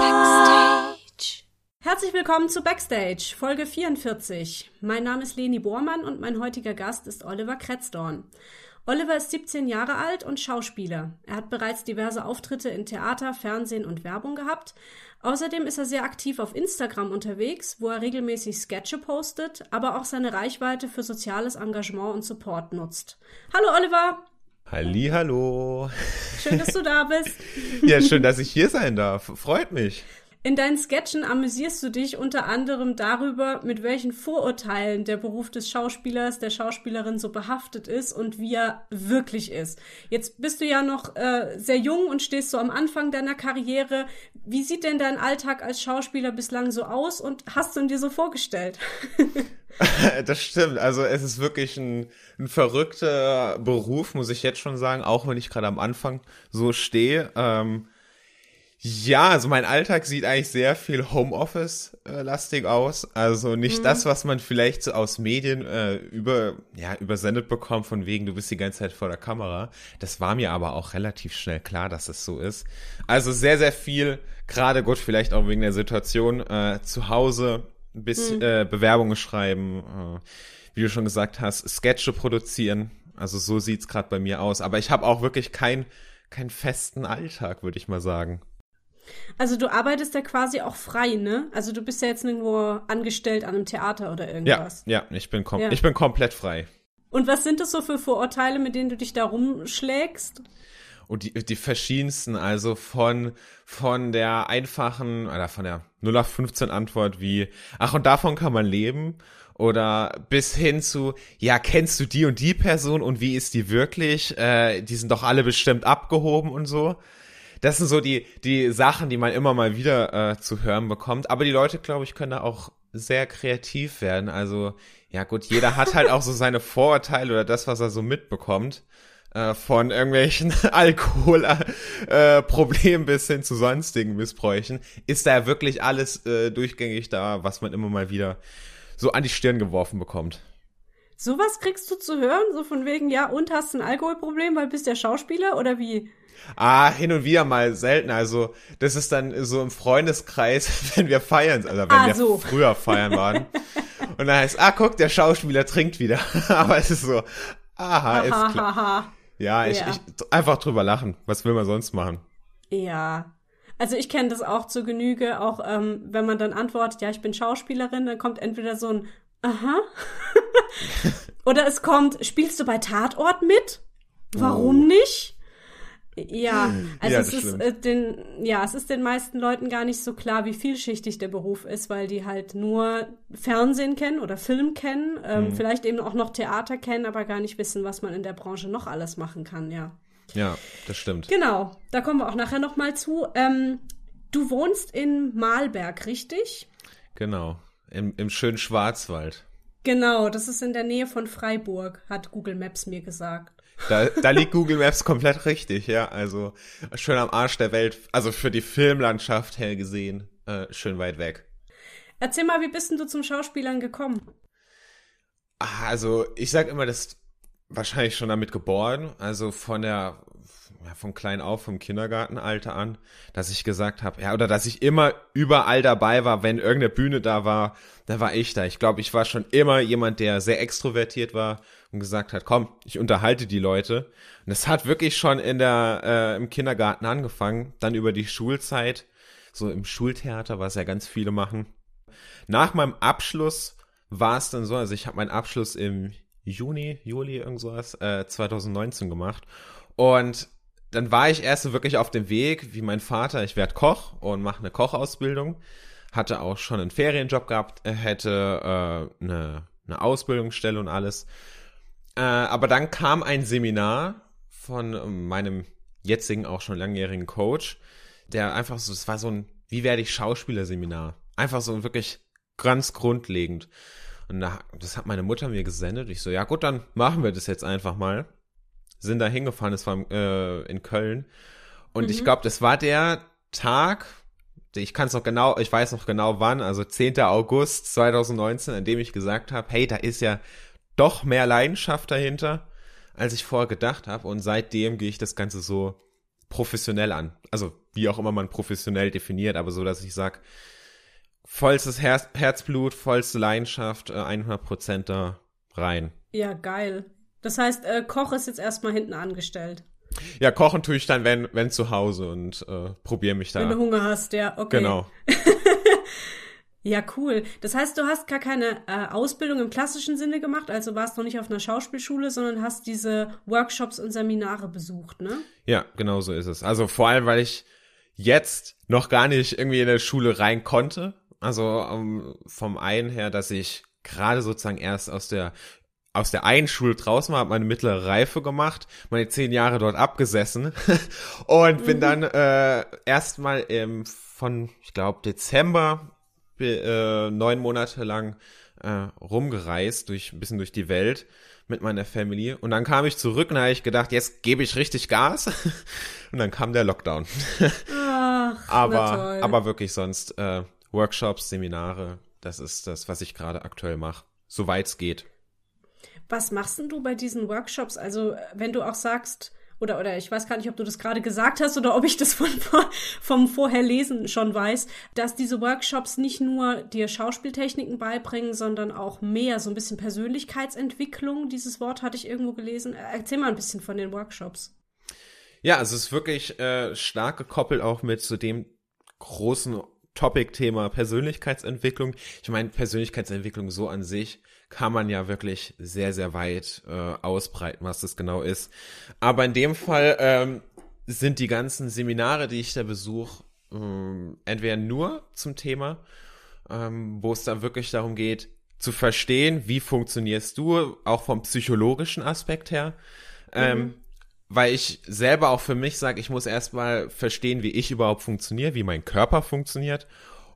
Backstage. Herzlich willkommen zu Backstage, Folge 44. Mein Name ist Leni Bormann und mein heutiger Gast ist Oliver Kretzdorn. Oliver ist 17 Jahre alt und Schauspieler. Er hat bereits diverse Auftritte in Theater, Fernsehen und Werbung gehabt. Außerdem ist er sehr aktiv auf Instagram unterwegs, wo er regelmäßig Sketche postet, aber auch seine Reichweite für soziales Engagement und Support nutzt. Hallo Oliver! Halli, hallo. Schön, dass du da bist. ja, schön, dass ich hier sein darf. Freut mich. In deinen Sketchen amüsierst du dich unter anderem darüber, mit welchen Vorurteilen der Beruf des Schauspielers, der Schauspielerin so behaftet ist und wie er wirklich ist. Jetzt bist du ja noch äh, sehr jung und stehst so am Anfang deiner Karriere. Wie sieht denn dein Alltag als Schauspieler bislang so aus und hast du ihn dir so vorgestellt? das stimmt. Also es ist wirklich ein, ein verrückter Beruf, muss ich jetzt schon sagen, auch wenn ich gerade am Anfang so stehe. Ähm, ja, also mein Alltag sieht eigentlich sehr viel Homeoffice-lastig aus. Also nicht mhm. das, was man vielleicht so aus Medien äh, über, ja, übersendet bekommt, von wegen, du bist die ganze Zeit vor der Kamera. Das war mir aber auch relativ schnell klar, dass es so ist. Also sehr, sehr viel, gerade gut, vielleicht auch wegen der Situation, äh, zu Hause ein bisschen mhm. äh, Bewerbungen schreiben, äh, wie du schon gesagt hast, Sketche produzieren. Also so sieht's gerade bei mir aus. Aber ich habe auch wirklich keinen keinen festen Alltag, würde ich mal sagen. Also du arbeitest ja quasi auch frei, ne? Also du bist ja jetzt nirgendwo angestellt an einem Theater oder irgendwas. Ja, ja, ich bin, kom ja. ich bin komplett frei. Und was sind das so für Vorurteile, mit denen du dich da rumschlägst? Und die, die verschiedensten, also von, von der einfachen, oder von der 0815 Antwort wie, ach, und davon kann man leben, oder bis hin zu, ja, kennst du die und die Person und wie ist die wirklich? Äh, die sind doch alle bestimmt abgehoben und so das sind so die, die Sachen, die man immer mal wieder äh, zu hören bekommt. Aber die Leute, glaube ich, können da auch sehr kreativ werden. Also, ja gut, jeder hat halt auch so seine Vorurteile oder das, was er so mitbekommt. Äh, von irgendwelchen Alkoholproblemen äh, bis hin zu sonstigen Missbräuchen. Ist da wirklich alles äh, durchgängig da, was man immer mal wieder so an die Stirn geworfen bekommt. Sowas kriegst du zu hören, so von wegen, ja, und hast ein Alkoholproblem, weil bist ja Schauspieler oder wie? Ah, hin und wieder mal selten. Also, das ist dann so im Freundeskreis, wenn wir feiern, also wenn ah, wir so. früher feiern waren. und dann heißt, ah, guck, der Schauspieler trinkt wieder. Aber es ist so, aha, ist klar. Ja, ich, ja. ich einfach drüber lachen. Was will man sonst machen? Ja. Also ich kenne das auch zur Genüge, auch ähm, wenn man dann antwortet, ja, ich bin Schauspielerin, dann kommt entweder so ein Aha. Oder es kommt, spielst du bei Tatort mit? Warum oh. nicht? Ja, also ja, es ist äh, den, ja, es ist den meisten Leuten gar nicht so klar, wie vielschichtig der Beruf ist, weil die halt nur Fernsehen kennen oder Film kennen, ähm, mhm. vielleicht eben auch noch Theater kennen, aber gar nicht wissen, was man in der Branche noch alles machen kann, ja. Ja, das stimmt. Genau, da kommen wir auch nachher noch mal zu. Ähm, du wohnst in Malberg, richtig? Genau, im, im schönen Schwarzwald. Genau, das ist in der Nähe von Freiburg, hat Google Maps mir gesagt. Da, da liegt Google Maps komplett richtig, ja. Also schön am Arsch der Welt, also für die Filmlandschaft her gesehen, äh, schön weit weg. Erzähl mal, wie bist denn du zum Schauspielern gekommen? Ah, also ich sag immer, das wahrscheinlich schon damit geboren, also von der ja, von klein auf, vom Kindergartenalter an, dass ich gesagt habe, ja, oder dass ich immer überall dabei war, wenn irgendeine Bühne da war, da war ich da. Ich glaube, ich war schon immer jemand, der sehr extrovertiert war und gesagt hat, komm, ich unterhalte die Leute. Und es hat wirklich schon in der äh, im Kindergarten angefangen, dann über die Schulzeit, so im Schultheater, was ja ganz viele machen. Nach meinem Abschluss war es dann so, also ich habe meinen Abschluss im Juni, Juli, irgend sowas, äh, 2019 gemacht. Und dann war ich erst so wirklich auf dem Weg, wie mein Vater, ich werde Koch und mache eine Kochausbildung. Hatte auch schon einen Ferienjob gehabt, hätte äh, eine, eine Ausbildungsstelle und alles. Äh, aber dann kam ein Seminar von meinem jetzigen, auch schon langjährigen Coach, der einfach so, es war so ein, wie werde ich Schauspieler-Seminar? Einfach so wirklich ganz grundlegend. Und da, das hat meine Mutter mir gesendet. Ich so, ja gut, dann machen wir das jetzt einfach mal sind da hingefahren, das war äh, in Köln. Und mhm. ich glaube, das war der Tag, ich kann es noch genau, ich weiß noch genau wann, also 10. August 2019, an dem ich gesagt habe, hey, da ist ja doch mehr Leidenschaft dahinter, als ich vorher gedacht habe. Und seitdem gehe ich das Ganze so professionell an. Also wie auch immer man professionell definiert, aber so, dass ich sag, vollstes Herz, Herzblut, vollste Leidenschaft, 100 äh, Prozent da rein. Ja, geil. Das heißt, äh, Koch ist jetzt erstmal hinten angestellt. Ja, kochen tue ich dann, wenn, wenn zu Hause und äh, probiere mich da. Wenn du Hunger hast, ja, okay. Genau. ja, cool. Das heißt, du hast gar keine äh, Ausbildung im klassischen Sinne gemacht, also warst noch nicht auf einer Schauspielschule, sondern hast diese Workshops und Seminare besucht, ne? Ja, genau so ist es. Also vor allem, weil ich jetzt noch gar nicht irgendwie in der Schule rein konnte. Also um, vom einen her, dass ich gerade sozusagen erst aus der aus der einen Schule draußen war, habe meine mittlere Reife gemacht, meine zehn Jahre dort abgesessen und bin mhm. dann äh, erstmal ähm, von, ich glaube, Dezember äh, neun Monate lang äh, rumgereist, durch ein bisschen durch die Welt mit meiner Familie. Und dann kam ich zurück und habe ich gedacht, jetzt gebe ich richtig Gas. und dann kam der Lockdown. Ach, aber, aber wirklich sonst äh, Workshops, Seminare, das ist das, was ich gerade aktuell mache, soweit es geht. Was machst denn du bei diesen Workshops? Also, wenn du auch sagst, oder, oder ich weiß gar nicht, ob du das gerade gesagt hast oder ob ich das von, vom Vorherlesen schon weiß, dass diese Workshops nicht nur dir Schauspieltechniken beibringen, sondern auch mehr, so ein bisschen Persönlichkeitsentwicklung. Dieses Wort hatte ich irgendwo gelesen. Erzähl mal ein bisschen von den Workshops. Ja, also es ist wirklich äh, stark gekoppelt auch mit zu dem großen Topic-Thema Persönlichkeitsentwicklung. Ich meine, Persönlichkeitsentwicklung so an sich kann man ja wirklich sehr, sehr weit äh, ausbreiten, was das genau ist. Aber in dem Fall ähm, sind die ganzen Seminare, die ich da besuche, ähm, entweder nur zum Thema, ähm, wo es dann wirklich darum geht, zu verstehen, wie funktionierst du, auch vom psychologischen Aspekt her. Ähm, mhm. weil ich selber auch für mich sage, ich muss erstmal verstehen, wie ich überhaupt funktioniere, wie mein Körper funktioniert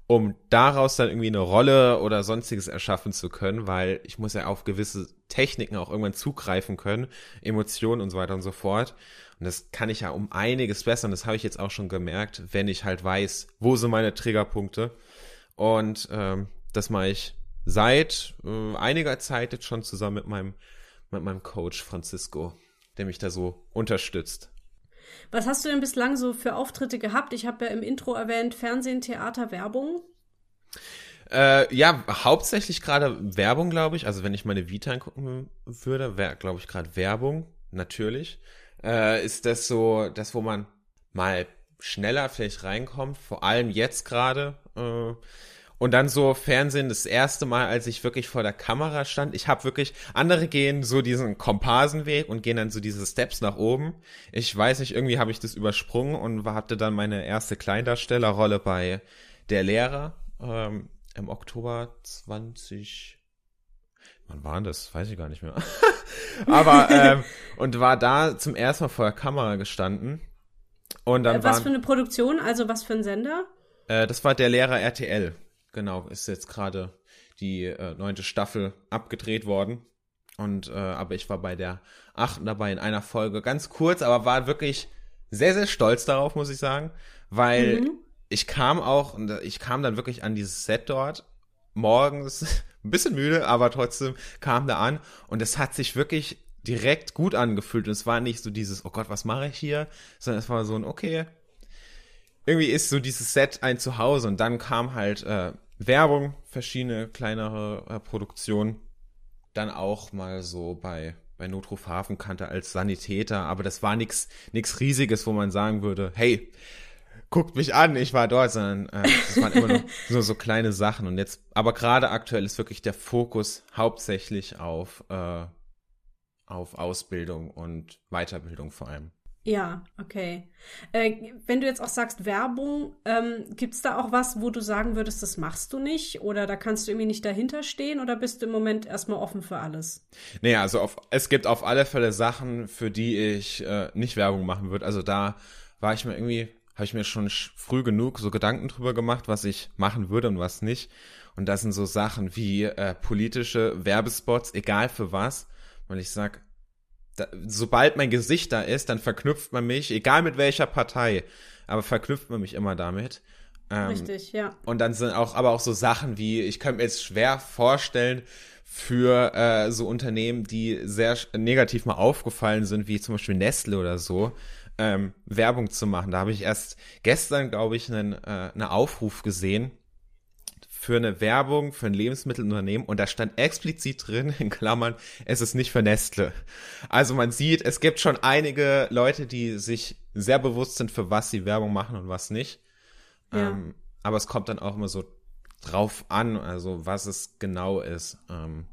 um daraus dann irgendwie eine Rolle oder sonstiges erschaffen zu können, weil ich muss ja auf gewisse Techniken auch irgendwann zugreifen können, Emotionen und so weiter und so fort. Und das kann ich ja um einiges besser. Und das habe ich jetzt auch schon gemerkt, wenn ich halt weiß, wo sind meine Triggerpunkte. Und ähm, das mache ich seit äh, einiger Zeit jetzt schon zusammen mit meinem, mit meinem Coach Francisco, der mich da so unterstützt. Was hast du denn bislang so für Auftritte gehabt? Ich habe ja im Intro erwähnt, Fernsehen, Theater, Werbung. Äh, ja, hauptsächlich gerade Werbung, glaube ich. Also wenn ich meine Vita angucken würde, wäre, glaube ich, gerade Werbung, natürlich. Äh, ist das so, das, wo man mal schneller vielleicht reinkommt, vor allem jetzt gerade. Äh, und dann so Fernsehen das erste Mal, als ich wirklich vor der Kamera stand. Ich habe wirklich, andere gehen so diesen Komparsenweg und gehen dann so diese Steps nach oben. Ich weiß nicht, irgendwie habe ich das übersprungen und hatte dann meine erste Kleindarstellerrolle bei Der Lehrer ähm, im Oktober 20. Wann war das? Weiß ich gar nicht mehr. Aber ähm, und war da zum ersten Mal vor der Kamera gestanden. Und dann äh, was waren, für eine Produktion? Also was für ein Sender? Äh, das war der Lehrer RTL. Genau, ist jetzt gerade die äh, neunte Staffel abgedreht worden. Und äh, aber ich war bei der achten dabei in einer Folge ganz kurz, aber war wirklich sehr, sehr stolz darauf, muss ich sagen. Weil mhm. ich kam auch, und ich kam dann wirklich an dieses Set dort morgens, ein bisschen müde, aber trotzdem kam da an und es hat sich wirklich direkt gut angefühlt. Und es war nicht so dieses, oh Gott, was mache ich hier? Sondern es war so ein, okay, irgendwie ist so dieses Set ein Zuhause und dann kam halt äh, Werbung, verschiedene kleinere äh, Produktionen, dann auch mal so bei bei Notruf Hafenkante als Sanitäter, aber das war nichts nix riesiges, wo man sagen würde, hey, guckt mich an, ich war dort, sondern äh, das waren immer nur so, so kleine Sachen. Und jetzt, aber gerade aktuell ist wirklich der Fokus hauptsächlich auf äh, auf Ausbildung und Weiterbildung vor allem. Ja, okay. Äh, wenn du jetzt auch sagst Werbung, ähm, gibt es da auch was, wo du sagen würdest, das machst du nicht? Oder da kannst du irgendwie nicht dahinter stehen? Oder bist du im Moment erstmal offen für alles? Nee, also auf, es gibt auf alle Fälle Sachen, für die ich äh, nicht Werbung machen würde. Also da war ich mir irgendwie, habe ich mir schon früh genug so Gedanken drüber gemacht, was ich machen würde und was nicht. Und das sind so Sachen wie äh, politische Werbespots, egal für was. Weil ich sag, da, sobald mein Gesicht da ist, dann verknüpft man mich, egal mit welcher Partei, aber verknüpft man mich immer damit. Ähm, Richtig, ja. Und dann sind auch, aber auch so Sachen wie, ich könnte mir jetzt schwer vorstellen, für äh, so Unternehmen, die sehr negativ mal aufgefallen sind, wie zum Beispiel Nestle oder so, ähm, Werbung zu machen. Da habe ich erst gestern, glaube ich, einen, äh, einen Aufruf gesehen für eine Werbung für ein Lebensmittelunternehmen und da stand explizit drin, in Klammern, es ist nicht für Nestle. Also man sieht, es gibt schon einige Leute, die sich sehr bewusst sind, für was sie Werbung machen und was nicht. Ja. Ähm, aber es kommt dann auch immer so drauf an, also was es genau ist. Ähm.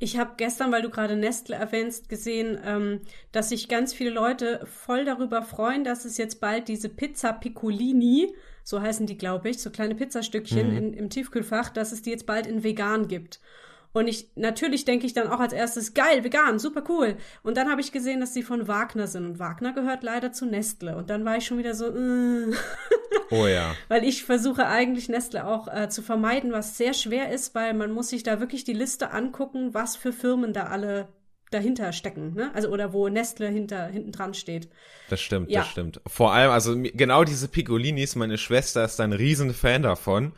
Ich habe gestern, weil du gerade Nestle erwähnst, gesehen, ähm, dass sich ganz viele Leute voll darüber freuen, dass es jetzt bald diese Pizza Piccolini, so heißen die, glaube ich, so kleine Pizzastückchen mhm. in, im Tiefkühlfach, dass es die jetzt bald in vegan gibt. Und ich, natürlich denke ich dann auch als erstes, geil, vegan, super cool. Und dann habe ich gesehen, dass die von Wagner sind. Und Wagner gehört leider zu Nestle. Und dann war ich schon wieder so, äh. Oh ja. weil ich versuche eigentlich Nestle auch äh, zu vermeiden, was sehr schwer ist, weil man muss sich da wirklich die Liste angucken, was für Firmen da alle dahinter stecken, ne? Also oder wo Nestle hinter hinten dran steht. Das stimmt, ja. das stimmt. Vor allem, also genau diese Piccolinis, meine Schwester ist ein riesen Fan davon.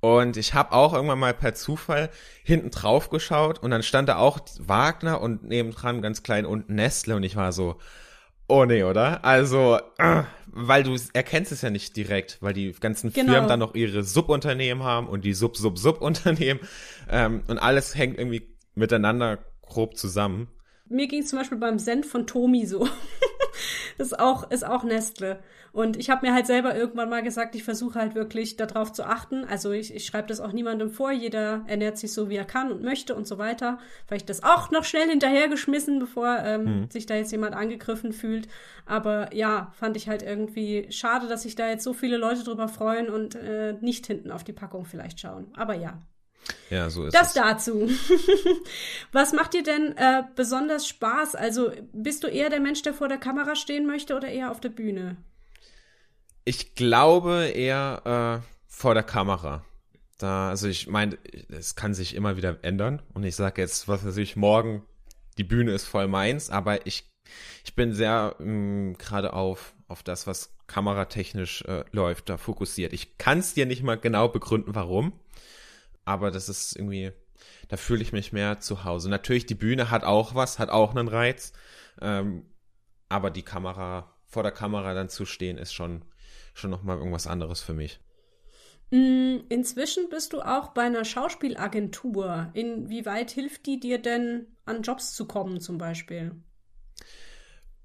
Und ich habe auch irgendwann mal per Zufall hinten drauf geschaut und dann stand da auch Wagner und nebendran ganz klein unten Nestle und ich war so, oh nee, oder? Also, äh, weil du erkennst es ja nicht direkt, weil die ganzen genau. Firmen dann noch ihre Subunternehmen haben und die Sub-Sub-Subunternehmen ähm, und alles hängt irgendwie miteinander grob zusammen. Mir ging es zum Beispiel beim Senf von Tomi so. das ist auch, ist auch Nestle. Und ich habe mir halt selber irgendwann mal gesagt, ich versuche halt wirklich darauf zu achten. Also ich, ich schreibe das auch niemandem vor. Jeder ernährt sich so, wie er kann und möchte und so weiter. Vielleicht das auch noch schnell hinterhergeschmissen, bevor ähm, mhm. sich da jetzt jemand angegriffen fühlt. Aber ja, fand ich halt irgendwie schade, dass sich da jetzt so viele Leute drüber freuen und äh, nicht hinten auf die Packung vielleicht schauen. Aber ja, ja, so ist das es. dazu. Was macht dir denn äh, besonders Spaß? Also bist du eher der Mensch, der vor der Kamera stehen möchte oder eher auf der Bühne? Ich glaube eher äh, vor der Kamera. Da, also ich meine, es kann sich immer wieder ändern. Und ich sage jetzt, was weiß ich, morgen, die Bühne ist voll meins, aber ich, ich bin sehr mm, gerade auf, auf das, was kameratechnisch äh, läuft, da fokussiert. Ich kann es dir nicht mal genau begründen, warum. Aber das ist irgendwie, da fühle ich mich mehr zu Hause. Natürlich, die Bühne hat auch was, hat auch einen Reiz. Ähm, aber die Kamera, vor der Kamera dann zu stehen, ist schon schon noch mal irgendwas anderes für mich. Mm, inzwischen bist du auch bei einer Schauspielagentur. Inwieweit hilft die dir denn, an Jobs zu kommen, zum Beispiel?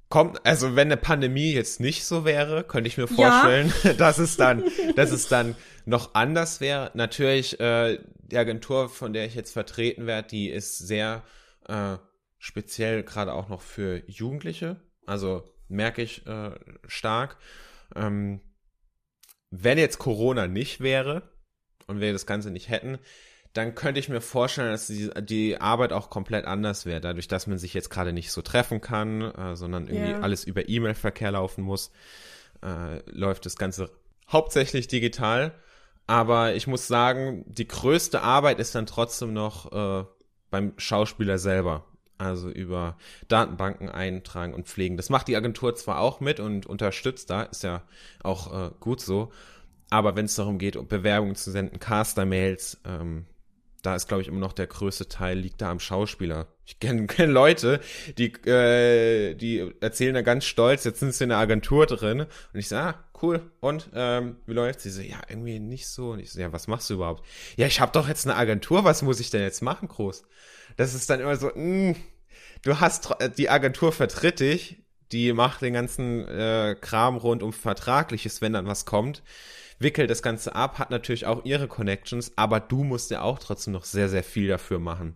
Kommt, also wenn eine Pandemie jetzt nicht so wäre, könnte ich mir vorstellen, ja. dass es dann, dass es dann noch anders wäre. Natürlich, äh, die Agentur, von der ich jetzt vertreten werde, die ist sehr äh, speziell gerade auch noch für Jugendliche. Also merke ich äh, stark. Ähm, wenn jetzt Corona nicht wäre und wir das Ganze nicht hätten, dann könnte ich mir vorstellen, dass die, die Arbeit auch komplett anders wäre, dadurch, dass man sich jetzt gerade nicht so treffen kann, äh, sondern irgendwie yeah. alles über E-Mail-Verkehr laufen muss, äh, läuft das Ganze hauptsächlich digital. Aber ich muss sagen, die größte Arbeit ist dann trotzdem noch äh, beim Schauspieler selber also über Datenbanken eintragen und pflegen. Das macht die Agentur zwar auch mit und unterstützt da, ist ja auch äh, gut so, aber wenn es darum geht, Bewerbungen zu senden, Caster-Mails, ähm, da ist, glaube ich, immer noch der größte Teil liegt da am Schauspieler. Ich kenne kenn Leute, die, äh, die erzählen da ganz stolz, jetzt sind sie in der Agentur drin. Und ich sage, ah, cool, und ähm, wie läuft's? Sie so, ja, irgendwie nicht so. Und ich so, ja, was machst du überhaupt? Ja, ich habe doch jetzt eine Agentur, was muss ich denn jetzt machen, groß? das ist dann immer so, mh, mm, du hast die Agentur vertritt dich, die macht den ganzen äh, Kram rund um Vertragliches, wenn dann was kommt, wickelt das Ganze ab, hat natürlich auch ihre Connections, aber du musst ja auch trotzdem noch sehr, sehr viel dafür machen.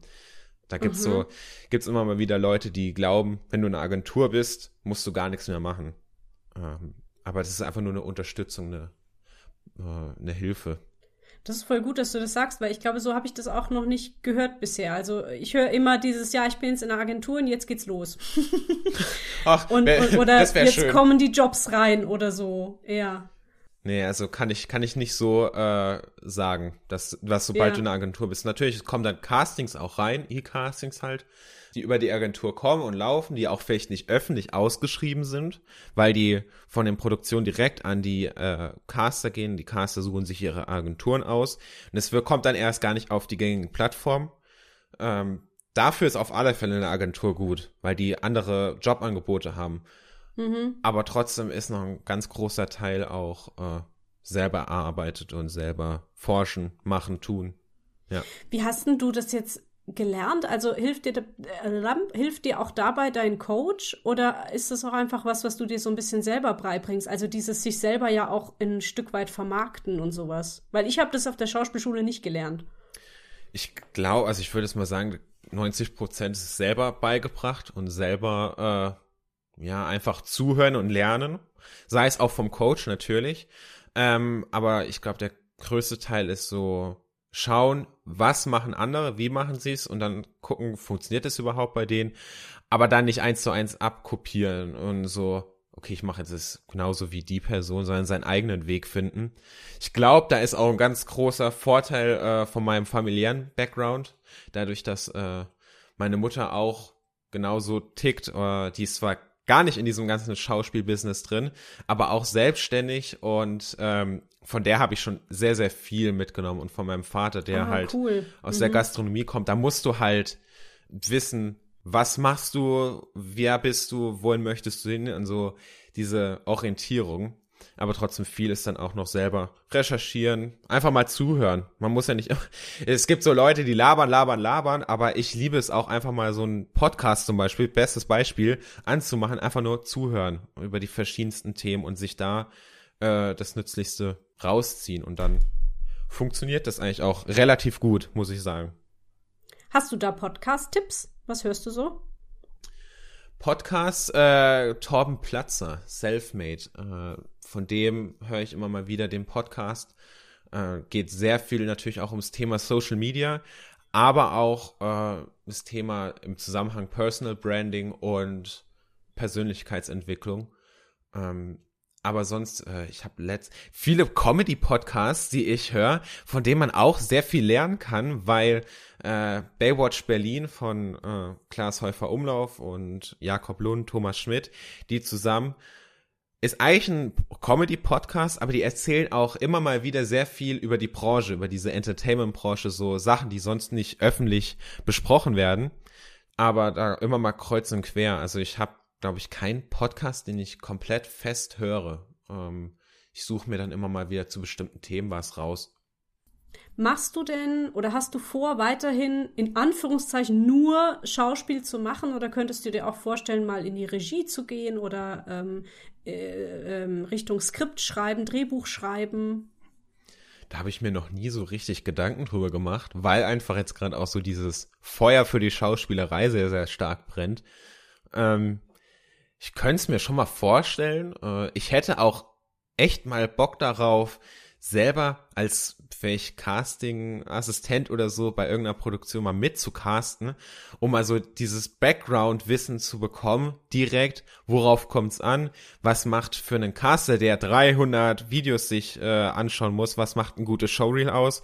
Da gibt's mhm. so, gibt's immer mal wieder Leute, die glauben, wenn du eine Agentur bist, musst du gar nichts mehr machen. Ähm, aber das ist einfach nur eine Unterstützung, eine, äh, eine Hilfe. Das ist voll gut, dass du das sagst, weil ich glaube, so habe ich das auch noch nicht gehört bisher. Also ich höre immer dieses, ja, ich bin jetzt in der Agentur und jetzt geht's los. Ach, und, und, oder jetzt schön. kommen die Jobs rein oder so. Ja. Nee, also kann ich, kann ich nicht so äh, sagen, dass, was sobald ja. du in der Agentur bist. Natürlich kommen dann Castings auch rein, E-Castings halt die über die Agentur kommen und laufen, die auch vielleicht nicht öffentlich ausgeschrieben sind, weil die von den Produktionen direkt an die äh, Caster gehen. Die Caster suchen sich ihre Agenturen aus. Und es kommt dann erst gar nicht auf die gängigen Plattformen. Ähm, dafür ist auf alle Fälle eine Agentur gut, weil die andere Jobangebote haben. Mhm. Aber trotzdem ist noch ein ganz großer Teil auch äh, selber erarbeitet und selber forschen, machen, tun. Ja. Wie hast denn du das jetzt gelernt? Also hilft dir, äh, hilft dir auch dabei dein Coach oder ist das auch einfach was, was du dir so ein bisschen selber beibringst? Also dieses sich selber ja auch ein Stück weit vermarkten und sowas. Weil ich habe das auf der Schauspielschule nicht gelernt. Ich glaube, also ich würde es mal sagen, 90 Prozent ist selber beigebracht und selber äh, ja einfach zuhören und lernen. Sei es auch vom Coach natürlich. Ähm, aber ich glaube, der größte Teil ist so schauen, was machen andere, wie machen sie es und dann gucken, funktioniert es überhaupt bei denen, aber dann nicht eins zu eins abkopieren und so, okay, ich mache jetzt das genauso wie die Person, sondern seinen eigenen Weg finden. Ich glaube, da ist auch ein ganz großer Vorteil äh, von meinem familiären Background, dadurch, dass äh, meine Mutter auch genauso tickt, äh, die ist zwar gar nicht in diesem ganzen Schauspielbusiness drin, aber auch selbstständig und ähm, von der habe ich schon sehr, sehr viel mitgenommen und von meinem Vater, der ah, halt cool. aus mhm. der Gastronomie kommt. Da musst du halt wissen, was machst du, wer bist du, wohin möchtest du hin und so diese Orientierung. Aber trotzdem viel ist dann auch noch selber recherchieren, einfach mal zuhören. Man muss ja nicht, es gibt so Leute, die labern, labern, labern, aber ich liebe es auch einfach mal so einen Podcast zum Beispiel, bestes Beispiel, anzumachen, einfach nur zuhören über die verschiedensten Themen und sich da äh, das Nützlichste rausziehen und dann funktioniert das eigentlich auch relativ gut, muss ich sagen. Hast du da Podcast-Tipps? Was hörst du so? Podcast äh, Torben Platzer, Selfmade. Äh, von dem höre ich immer mal wieder den Podcast. Äh, geht sehr viel natürlich auch ums Thema Social Media, aber auch äh, das Thema im Zusammenhang Personal Branding und Persönlichkeitsentwicklung. Ähm, aber sonst, äh, ich habe letzt viele Comedy-Podcasts, die ich höre, von denen man auch sehr viel lernen kann, weil äh, Baywatch Berlin von äh, Klaas Häufer Umlauf und Jakob Lund, Thomas Schmidt, die zusammen ist eigentlich ein Comedy-Podcast, aber die erzählen auch immer mal wieder sehr viel über die Branche, über diese Entertainment-Branche, so Sachen, die sonst nicht öffentlich besprochen werden, aber da immer mal kreuz und quer. Also ich habe glaube ich, keinen Podcast, den ich komplett fest höre. Ähm, ich suche mir dann immer mal wieder zu bestimmten Themen was raus. Machst du denn oder hast du vor, weiterhin in Anführungszeichen nur Schauspiel zu machen oder könntest du dir auch vorstellen, mal in die Regie zu gehen oder ähm, äh, äh, Richtung Skript schreiben, Drehbuch schreiben? Da habe ich mir noch nie so richtig Gedanken drüber gemacht, weil einfach jetzt gerade auch so dieses Feuer für die Schauspielerei sehr, sehr stark brennt. Ähm, ich könnte es mir schon mal vorstellen. Äh, ich hätte auch echt mal Bock darauf, selber als vielleicht Casting-Assistent oder so bei irgendeiner Produktion mal mitzucasten, um also dieses Background-Wissen zu bekommen, direkt, worauf kommt's an, was macht für einen Caster, der 300 Videos sich äh, anschauen muss, was macht ein gutes Showreel aus.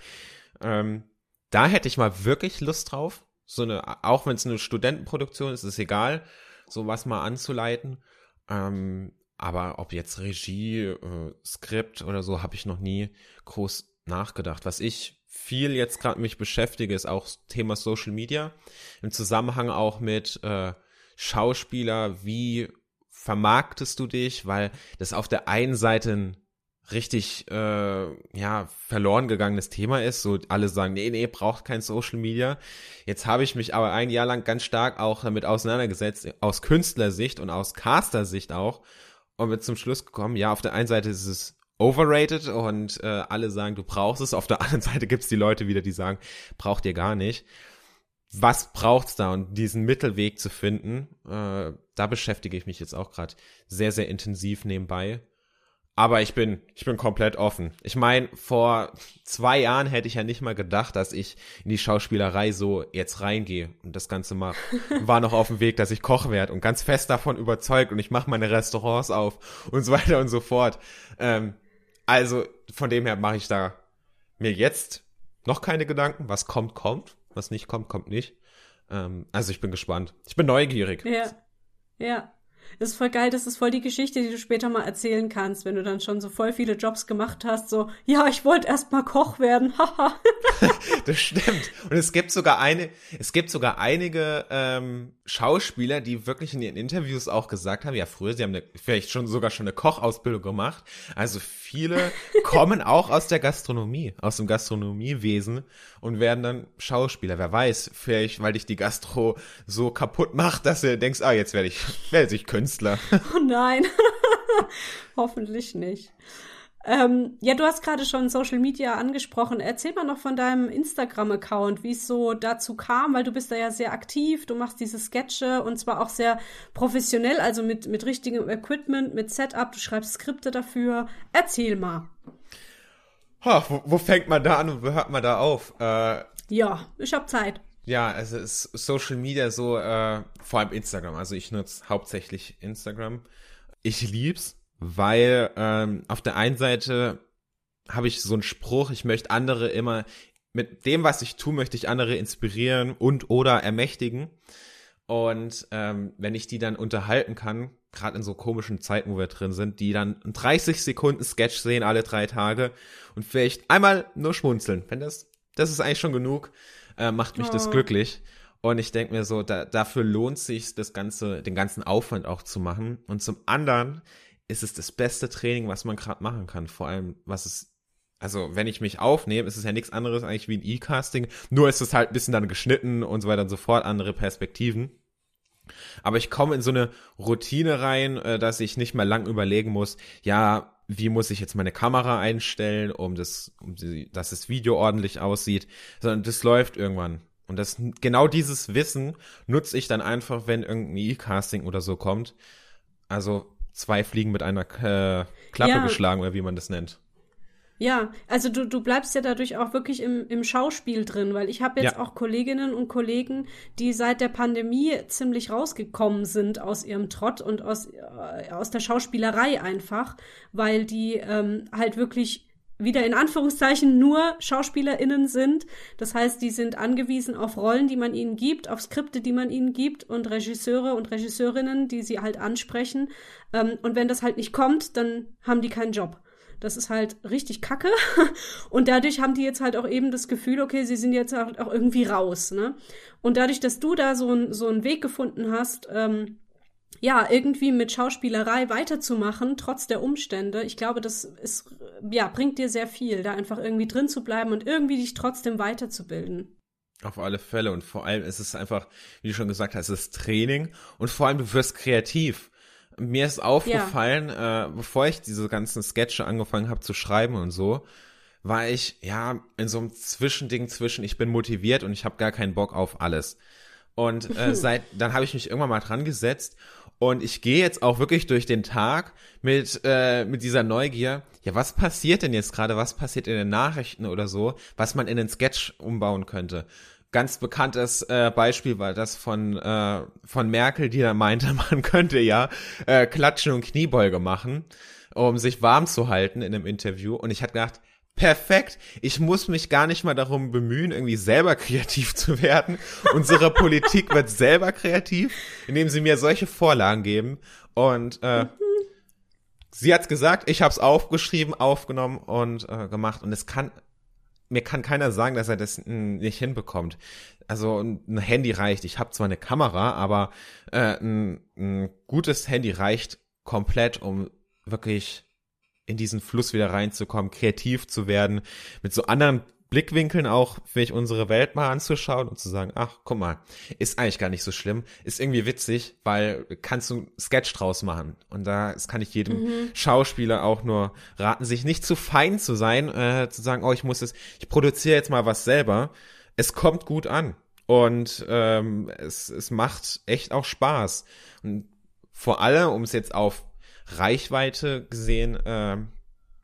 Ähm, da hätte ich mal wirklich Lust drauf. So eine, auch wenn es eine Studentenproduktion ist, ist egal sowas mal anzuleiten. Ähm, aber ob jetzt Regie, äh, Skript oder so, habe ich noch nie groß nachgedacht. Was ich viel jetzt gerade mich beschäftige, ist auch Thema Social Media. Im Zusammenhang auch mit äh, Schauspieler, wie vermarktest du dich? Weil das auf der einen Seite ein richtig äh, ja verloren gegangenes Thema ist. So alle sagen, nee, nee, braucht kein Social Media. Jetzt habe ich mich aber ein Jahr lang ganz stark auch damit auseinandergesetzt, aus Künstlersicht und aus Caster-Sicht auch, und bin zum Schluss gekommen, ja, auf der einen Seite ist es overrated und äh, alle sagen, du brauchst es. Auf der anderen Seite gibt's die Leute wieder, die sagen, braucht ihr gar nicht. Was braucht's da? Und diesen Mittelweg zu finden, äh, da beschäftige ich mich jetzt auch gerade sehr, sehr intensiv nebenbei. Aber ich bin, ich bin komplett offen. Ich meine, vor zwei Jahren hätte ich ja nicht mal gedacht, dass ich in die Schauspielerei so jetzt reingehe und das Ganze mache. War noch auf dem Weg, dass ich Koch werde und ganz fest davon überzeugt und ich mache meine Restaurants auf und so weiter und so fort. Ähm, also von dem her mache ich da mir jetzt noch keine Gedanken. Was kommt, kommt. Was nicht kommt, kommt nicht. Ähm, also ich bin gespannt. Ich bin neugierig. Ja. Ja. Das ist voll geil, das ist voll die Geschichte, die du später mal erzählen kannst, wenn du dann schon so voll viele Jobs gemacht hast. So, ja, ich wollte erst mal Koch werden, haha. das stimmt. Und es gibt sogar eine, es gibt sogar einige ähm, Schauspieler, die wirklich in ihren Interviews auch gesagt haben, ja, früher, sie haben eine, vielleicht schon sogar schon eine Kochausbildung gemacht. Also viele kommen auch aus der Gastronomie, aus dem Gastronomiewesen und werden dann Schauspieler. Wer weiß, vielleicht, weil dich die Gastro so kaputt macht, dass du denkst, ah, jetzt werde ich, werde ich Künstler. Oh nein. Hoffentlich nicht. Ähm, ja, du hast gerade schon Social Media angesprochen. Erzähl mal noch von deinem Instagram-Account, wie es so dazu kam, weil du bist da ja sehr aktiv, du machst diese Sketche und zwar auch sehr professionell, also mit, mit richtigem Equipment, mit Setup, du schreibst Skripte dafür. Erzähl mal. Ha, wo, wo fängt man da an und wo hört man da auf? Äh, ja, ich hab Zeit. Ja, also ist Social Media so, äh, vor allem Instagram. Also ich nutze hauptsächlich Instagram. Ich lieb's, weil ähm, auf der einen Seite habe ich so einen Spruch, ich möchte andere immer, mit dem, was ich tue, möchte ich andere inspirieren und oder ermächtigen. Und ähm, wenn ich die dann unterhalten kann, gerade in so komischen Zeiten, wo wir drin sind, die dann 30 Sekunden Sketch sehen alle drei Tage und vielleicht einmal nur schmunzeln. Wenn das, das ist eigentlich schon genug, äh, macht mich oh. das glücklich. Und ich denke mir so, da, dafür lohnt sich das ganze, den ganzen Aufwand auch zu machen. Und zum anderen ist es das beste Training, was man gerade machen kann. Vor allem, was es also wenn ich mich aufnehme, ist es ja nichts anderes eigentlich wie ein E-Casting, nur ist es halt ein bisschen dann geschnitten und so weiter und so fort, andere Perspektiven. Aber ich komme in so eine Routine rein, äh, dass ich nicht mehr lang überlegen muss, ja, wie muss ich jetzt meine Kamera einstellen, um das, um die, dass das Video ordentlich aussieht, sondern das läuft irgendwann. Und das, genau dieses Wissen nutze ich dann einfach, wenn irgendein E-Casting oder so kommt. Also zwei Fliegen mit einer äh, Klappe ja. geschlagen oder wie man das nennt. Ja, also du, du bleibst ja dadurch auch wirklich im, im Schauspiel drin, weil ich habe jetzt ja. auch Kolleginnen und Kollegen, die seit der Pandemie ziemlich rausgekommen sind aus ihrem Trott und aus, äh, aus der Schauspielerei einfach, weil die ähm, halt wirklich wieder in Anführungszeichen nur SchauspielerInnen sind. Das heißt, die sind angewiesen auf Rollen, die man ihnen gibt, auf Skripte, die man ihnen gibt und Regisseure und Regisseurinnen, die sie halt ansprechen. Ähm, und wenn das halt nicht kommt, dann haben die keinen Job. Das ist halt richtig kacke. Und dadurch haben die jetzt halt auch eben das Gefühl, okay, sie sind jetzt auch, auch irgendwie raus. Ne? Und dadurch, dass du da so, ein, so einen Weg gefunden hast, ähm, ja, irgendwie mit Schauspielerei weiterzumachen, trotz der Umstände, ich glaube, das ist, ja, bringt dir sehr viel, da einfach irgendwie drin zu bleiben und irgendwie dich trotzdem weiterzubilden. Auf alle Fälle und vor allem ist es einfach, wie du schon gesagt hast, es ist Training und vor allem du wirst kreativ. Mir ist aufgefallen, ja. äh, bevor ich diese ganzen Sketche angefangen habe zu schreiben und so, war ich ja in so einem Zwischending zwischen ich bin motiviert und ich habe gar keinen Bock auf alles. Und äh, seit dann habe ich mich irgendwann mal dran gesetzt und ich gehe jetzt auch wirklich durch den Tag mit äh, mit dieser Neugier. Ja, was passiert denn jetzt gerade? Was passiert in den Nachrichten oder so, was man in den Sketch umbauen könnte? Ganz bekanntes äh, Beispiel war das von, äh, von Merkel, die da meinte, man könnte ja äh, Klatschen und Kniebeuge machen, um sich warm zu halten in einem Interview. Und ich hatte gedacht, perfekt, ich muss mich gar nicht mal darum bemühen, irgendwie selber kreativ zu werden. Unsere Politik wird selber kreativ, indem sie mir solche Vorlagen geben. Und äh, sie hat's gesagt, ich habe es aufgeschrieben, aufgenommen und äh, gemacht. Und es kann mir kann keiner sagen, dass er das nicht hinbekommt. Also ein Handy reicht. Ich habe zwar eine Kamera, aber äh, ein, ein gutes Handy reicht komplett, um wirklich in diesen Fluss wieder reinzukommen, kreativ zu werden, mit so anderen Blickwinkeln auch vielleicht unsere Welt mal anzuschauen und zu sagen, ach, guck mal, ist eigentlich gar nicht so schlimm, ist irgendwie witzig, weil kannst du Sketch draus machen. Und da das kann ich jedem mhm. Schauspieler auch nur raten, sich nicht zu fein zu sein, äh, zu sagen, oh, ich muss es, ich produziere jetzt mal was selber. Es kommt gut an. Und ähm, es, es macht echt auch Spaß. Und vor allem, um es jetzt auf Reichweite gesehen, äh,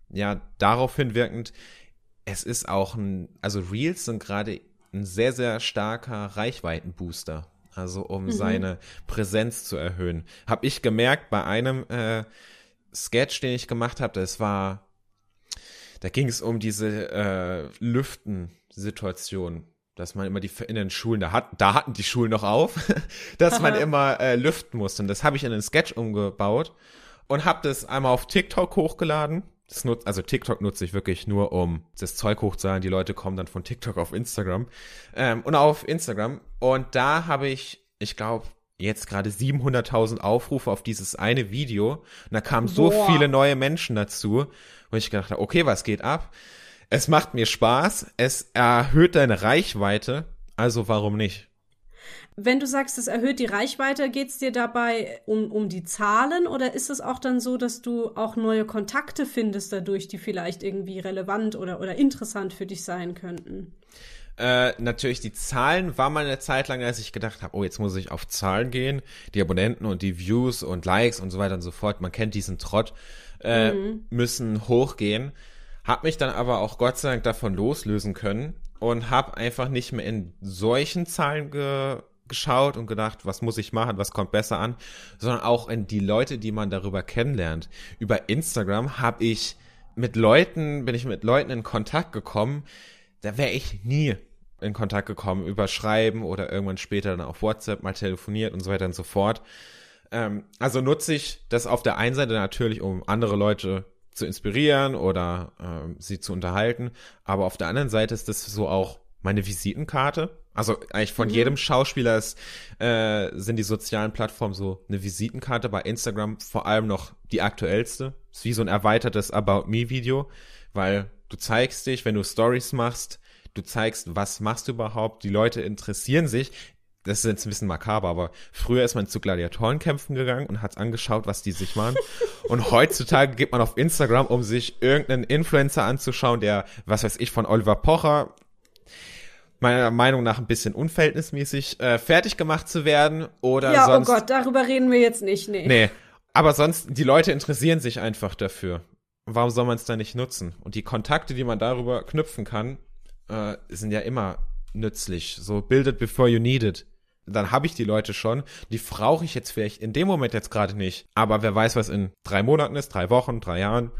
ja, daraufhin wirkend, es ist auch ein, also Reels sind gerade ein sehr, sehr starker Reichweitenbooster. Also um mhm. seine Präsenz zu erhöhen. Hab ich gemerkt bei einem äh, Sketch, den ich gemacht habe, das war, da ging es um diese äh, Lüften-Situation. dass man immer die in den Schulen, da, hat, da hatten die Schulen noch auf, dass man immer äh, lüften musste. Und das habe ich in einen Sketch umgebaut und habe das einmal auf TikTok hochgeladen. Das nutzt, also TikTok nutze ich wirklich nur, um das Zeug hochzuladen. Die Leute kommen dann von TikTok auf Instagram ähm, und auf Instagram. Und da habe ich, ich glaube, jetzt gerade 700.000 Aufrufe auf dieses eine Video. Und da kamen so Boah. viele neue Menschen dazu, wo ich gedacht habe, okay, was geht ab? Es macht mir Spaß, es erhöht deine Reichweite, also warum nicht? Wenn du sagst, es erhöht die Reichweite, geht es dir dabei um, um die Zahlen oder ist es auch dann so, dass du auch neue Kontakte findest dadurch, die vielleicht irgendwie relevant oder, oder interessant für dich sein könnten? Äh, natürlich, die Zahlen war mal eine Zeit lang, als ich gedacht habe, oh, jetzt muss ich auf Zahlen gehen, die Abonnenten und die Views und Likes und so weiter und so fort. Man kennt diesen Trott, äh, mhm. müssen hochgehen. Hab mich dann aber auch Gott sei Dank davon loslösen können und hab einfach nicht mehr in solchen Zahlen ge geschaut und gedacht, was muss ich machen, was kommt besser an, sondern auch in die Leute, die man darüber kennenlernt. Über Instagram habe ich mit Leuten, bin ich mit Leuten in Kontakt gekommen, da wäre ich nie in Kontakt gekommen über Schreiben oder irgendwann später dann auf WhatsApp mal telefoniert und so weiter und so fort. Ähm, also nutze ich das auf der einen Seite natürlich, um andere Leute zu inspirieren oder äh, sie zu unterhalten. Aber auf der anderen Seite ist das so auch meine Visitenkarte. Also eigentlich von mhm. jedem Schauspieler ist, äh, sind die sozialen Plattformen so eine Visitenkarte. Bei Instagram vor allem noch die aktuellste. Ist wie so ein erweitertes About Me Video, weil du zeigst dich, wenn du Stories machst, du zeigst, was machst du überhaupt. Die Leute interessieren sich das ist jetzt ein bisschen makaber, aber früher ist man zu Gladiatorenkämpfen gegangen und hat angeschaut, was die sich machen. und heutzutage geht man auf Instagram, um sich irgendeinen Influencer anzuschauen, der, was weiß ich, von Oliver Pocher, meiner Meinung nach ein bisschen unverhältnismäßig äh, fertig gemacht zu werden oder ja, oh sonst. Ja, oh Gott, darüber reden wir jetzt nicht, nee. Nee, aber sonst, die Leute interessieren sich einfach dafür. Warum soll man es da nicht nutzen? Und die Kontakte, die man darüber knüpfen kann, äh, sind ja immer nützlich. So, build it before you need it dann habe ich die Leute schon. Die brauche ich jetzt vielleicht in dem Moment jetzt gerade nicht. Aber wer weiß, was in drei Monaten ist, drei Wochen, drei Jahren.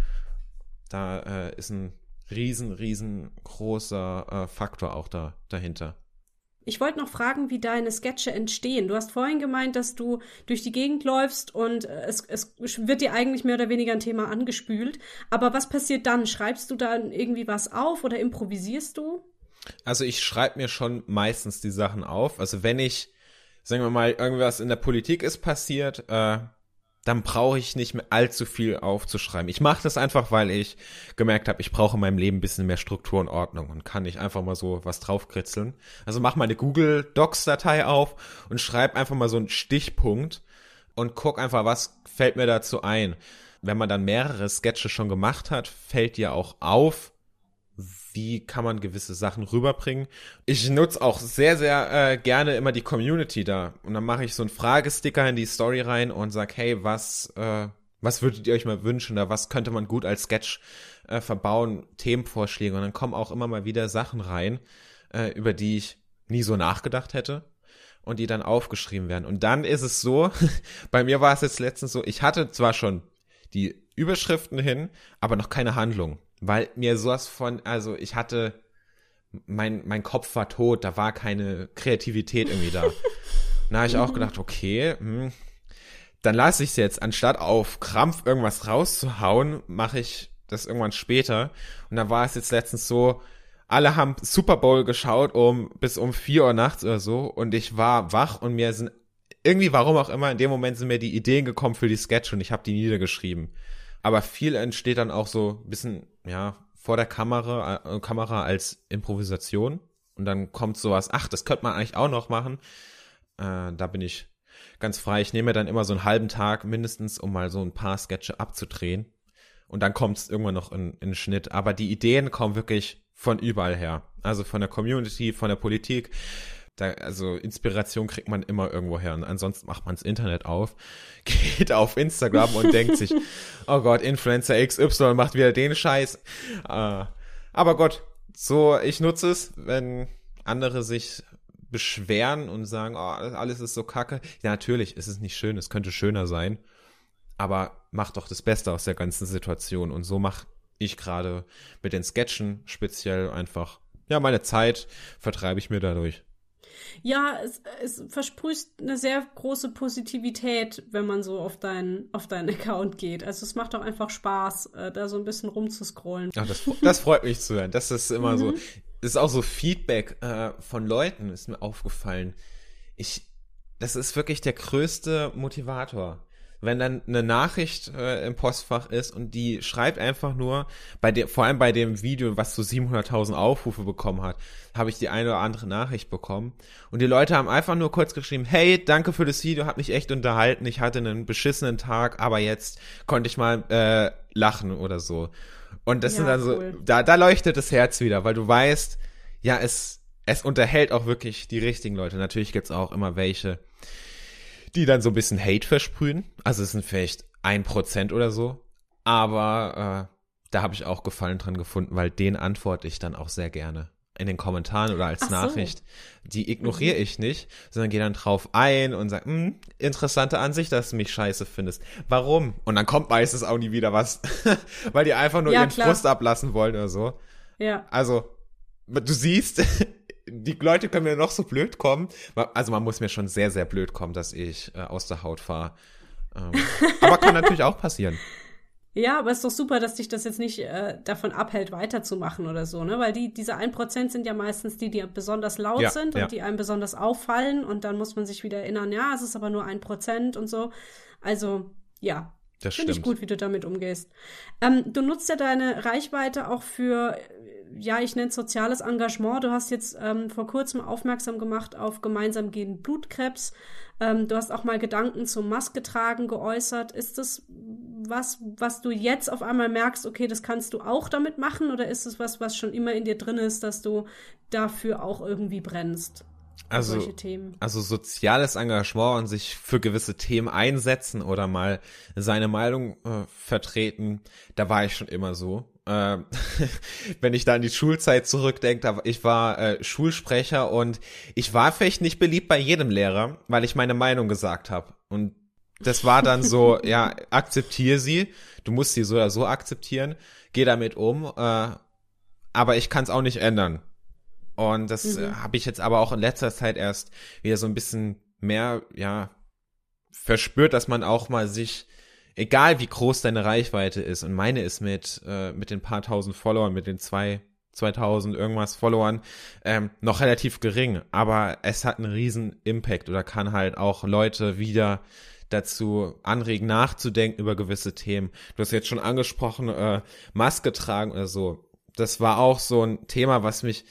Da äh, ist ein riesen, riesengroßer äh, Faktor auch da dahinter. Ich wollte noch fragen, wie deine Sketche entstehen. Du hast vorhin gemeint, dass du durch die Gegend läufst und äh, es, es wird dir eigentlich mehr oder weniger ein Thema angespült. Aber was passiert dann? Schreibst du dann irgendwie was auf oder improvisierst du? Also ich schreibe mir schon meistens die Sachen auf. Also wenn ich, sagen wir mal, irgendwas in der Politik ist passiert, äh, dann brauche ich nicht mehr allzu viel aufzuschreiben. Ich mache das einfach, weil ich gemerkt habe, ich brauche in meinem Leben ein bisschen mehr Struktur und Ordnung und kann nicht einfach mal so was draufkritzeln. Also mach mal eine Google Docs Datei auf und schreib einfach mal so einen Stichpunkt und guck einfach, was fällt mir dazu ein. Wenn man dann mehrere Sketche schon gemacht hat, fällt dir auch auf, wie kann man gewisse Sachen rüberbringen. Ich nutze auch sehr, sehr äh, gerne immer die Community da. Und dann mache ich so einen Fragesticker in die Story rein und sag, hey, was, äh, was würdet ihr euch mal wünschen oder was könnte man gut als Sketch äh, verbauen, Themenvorschläge. Und dann kommen auch immer mal wieder Sachen rein, äh, über die ich nie so nachgedacht hätte und die dann aufgeschrieben werden. Und dann ist es so, bei mir war es jetzt letztens so, ich hatte zwar schon die Überschriften hin, aber noch keine Handlung weil mir sowas von, also ich hatte, mein, mein Kopf war tot, da war keine Kreativität irgendwie da. da habe ich auch gedacht, okay, hm, dann lasse ich es jetzt, anstatt auf Krampf irgendwas rauszuhauen, mache ich das irgendwann später. Und dann war es jetzt letztens so, alle haben Super Bowl geschaut um bis um vier Uhr nachts oder so und ich war wach und mir sind irgendwie, warum auch immer, in dem Moment sind mir die Ideen gekommen für die Sketch und ich habe die niedergeschrieben. Aber viel entsteht dann auch so ein bisschen, ja, vor der Kamera, äh, Kamera als Improvisation. Und dann kommt sowas, ach, das könnte man eigentlich auch noch machen. Äh, da bin ich ganz frei. Ich nehme dann immer so einen halben Tag mindestens, um mal so ein paar Sketche abzudrehen. Und dann kommt es irgendwann noch in, in Schnitt. Aber die Ideen kommen wirklich von überall her. Also von der Community, von der Politik, da, also Inspiration kriegt man immer irgendwo her. Und ansonsten macht man das Internet auf, geht auf Instagram und denkt sich, oh Gott, Influencer XY macht wieder den Scheiß. Äh, aber Gott, so, ich nutze es, wenn andere sich beschweren und sagen, oh, alles ist so kacke. Ja, natürlich, ist es nicht schön, es könnte schöner sein. Aber mach doch das Beste aus der ganzen Situation. Und so mache ich gerade mit den Sketchen speziell einfach ja, meine Zeit vertreibe ich mir dadurch. Ja, es, es versprüht eine sehr große Positivität, wenn man so auf deinen auf deinen Account geht. Also es macht auch einfach Spaß, äh, da so ein bisschen rumzuscrollen. Ach, das, das freut mich zu hören. Das ist immer mhm. so. Das ist auch so Feedback äh, von Leuten, ist mir aufgefallen. Ich, das ist wirklich der größte Motivator wenn dann eine Nachricht äh, im Postfach ist und die schreibt einfach nur, bei dem, vor allem bei dem Video, was so 700.000 Aufrufe bekommen hat, habe ich die eine oder andere Nachricht bekommen. Und die Leute haben einfach nur kurz geschrieben, hey, danke für das Video, hat mich echt unterhalten, ich hatte einen beschissenen Tag, aber jetzt konnte ich mal äh, lachen oder so. Und das ja, sind dann so, cool. da, da leuchtet das Herz wieder, weil du weißt, ja, es, es unterhält auch wirklich die richtigen Leute. Natürlich gibt's auch immer welche, die dann so ein bisschen Hate versprühen. Also es sind vielleicht ein Prozent oder so. Aber äh, da habe ich auch Gefallen dran gefunden, weil den antworte ich dann auch sehr gerne in den Kommentaren oder als Ach Nachricht. So. Die ignoriere ich nicht, sondern gehe dann drauf ein und sage, hm, interessante Ansicht, dass du mich scheiße findest. Warum? Und dann kommt meistens auch nie wieder was, weil die einfach nur ja, ihren klar. Frust ablassen wollen oder so. Ja. Also, du siehst, die Leute können mir noch so blöd kommen. Also man muss mir schon sehr, sehr blöd kommen, dass ich äh, aus der Haut fahre. Ähm, aber kann natürlich auch passieren. Ja, aber es ist doch super, dass dich das jetzt nicht äh, davon abhält, weiterzumachen oder so, ne? Weil die, diese 1% sind ja meistens die, die besonders laut ja, sind und ja. die einem besonders auffallen und dann muss man sich wieder erinnern, ja, es ist aber nur 1% und so. Also, ja. Das Finde ich gut, wie du damit umgehst. Ähm, du nutzt ja deine Reichweite auch für ja, ich nenne es soziales Engagement. Du hast jetzt ähm, vor kurzem aufmerksam gemacht auf gemeinsam gegen Blutkrebs. Ähm, du hast auch mal Gedanken zum Maske tragen geäußert. Ist das was, was du jetzt auf einmal merkst, okay, das kannst du auch damit machen? Oder ist es was, was schon immer in dir drin ist, dass du dafür auch irgendwie brennst? Also, also soziales Engagement und sich für gewisse Themen einsetzen oder mal seine Meinung äh, vertreten, da war ich schon immer so äh, wenn ich da an die Schulzeit zurückdenke, ich war äh, Schulsprecher und ich war vielleicht nicht beliebt bei jedem Lehrer, weil ich meine Meinung gesagt habe. Und das war dann so, ja, akzeptiere sie, du musst sie so oder so akzeptieren, geh damit um, äh, aber ich kann es auch nicht ändern. Und das mhm. habe ich jetzt aber auch in letzter Zeit erst wieder so ein bisschen mehr, ja, verspürt, dass man auch mal sich egal wie groß deine Reichweite ist, und meine ist mit, äh, mit den paar tausend Followern, mit den zwei, 2000 irgendwas Followern, ähm, noch relativ gering, aber es hat einen riesen Impact oder kann halt auch Leute wieder dazu anregen, nachzudenken über gewisse Themen. Du hast jetzt schon angesprochen, äh, Maske tragen oder so. Das war auch so ein Thema, was mich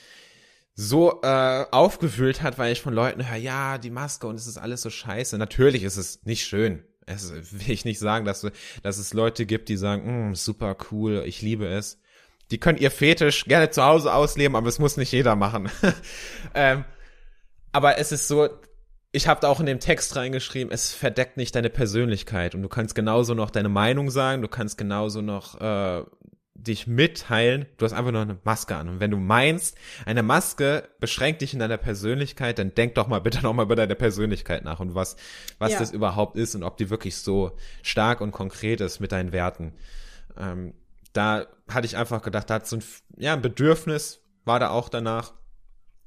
so äh, aufgewühlt hat, weil ich von Leuten höre, ja, die Maske und es ist alles so scheiße. Natürlich ist es nicht schön es will ich nicht sagen, dass, dass es Leute gibt, die sagen, mm, super cool, ich liebe es. Die können ihr Fetisch gerne zu Hause ausleben, aber es muss nicht jeder machen. ähm, aber es ist so, ich habe da auch in dem Text reingeschrieben, es verdeckt nicht deine Persönlichkeit und du kannst genauso noch deine Meinung sagen, du kannst genauso noch äh, dich mitteilen, du hast einfach nur eine Maske an. Und wenn du meinst, eine Maske beschränkt dich in deiner Persönlichkeit, dann denk doch mal bitte nochmal über deine Persönlichkeit nach und was, was ja. das überhaupt ist und ob die wirklich so stark und konkret ist mit deinen Werten. Ähm, da hatte ich einfach gedacht, da hat so ein, ja, ein Bedürfnis, war da auch danach.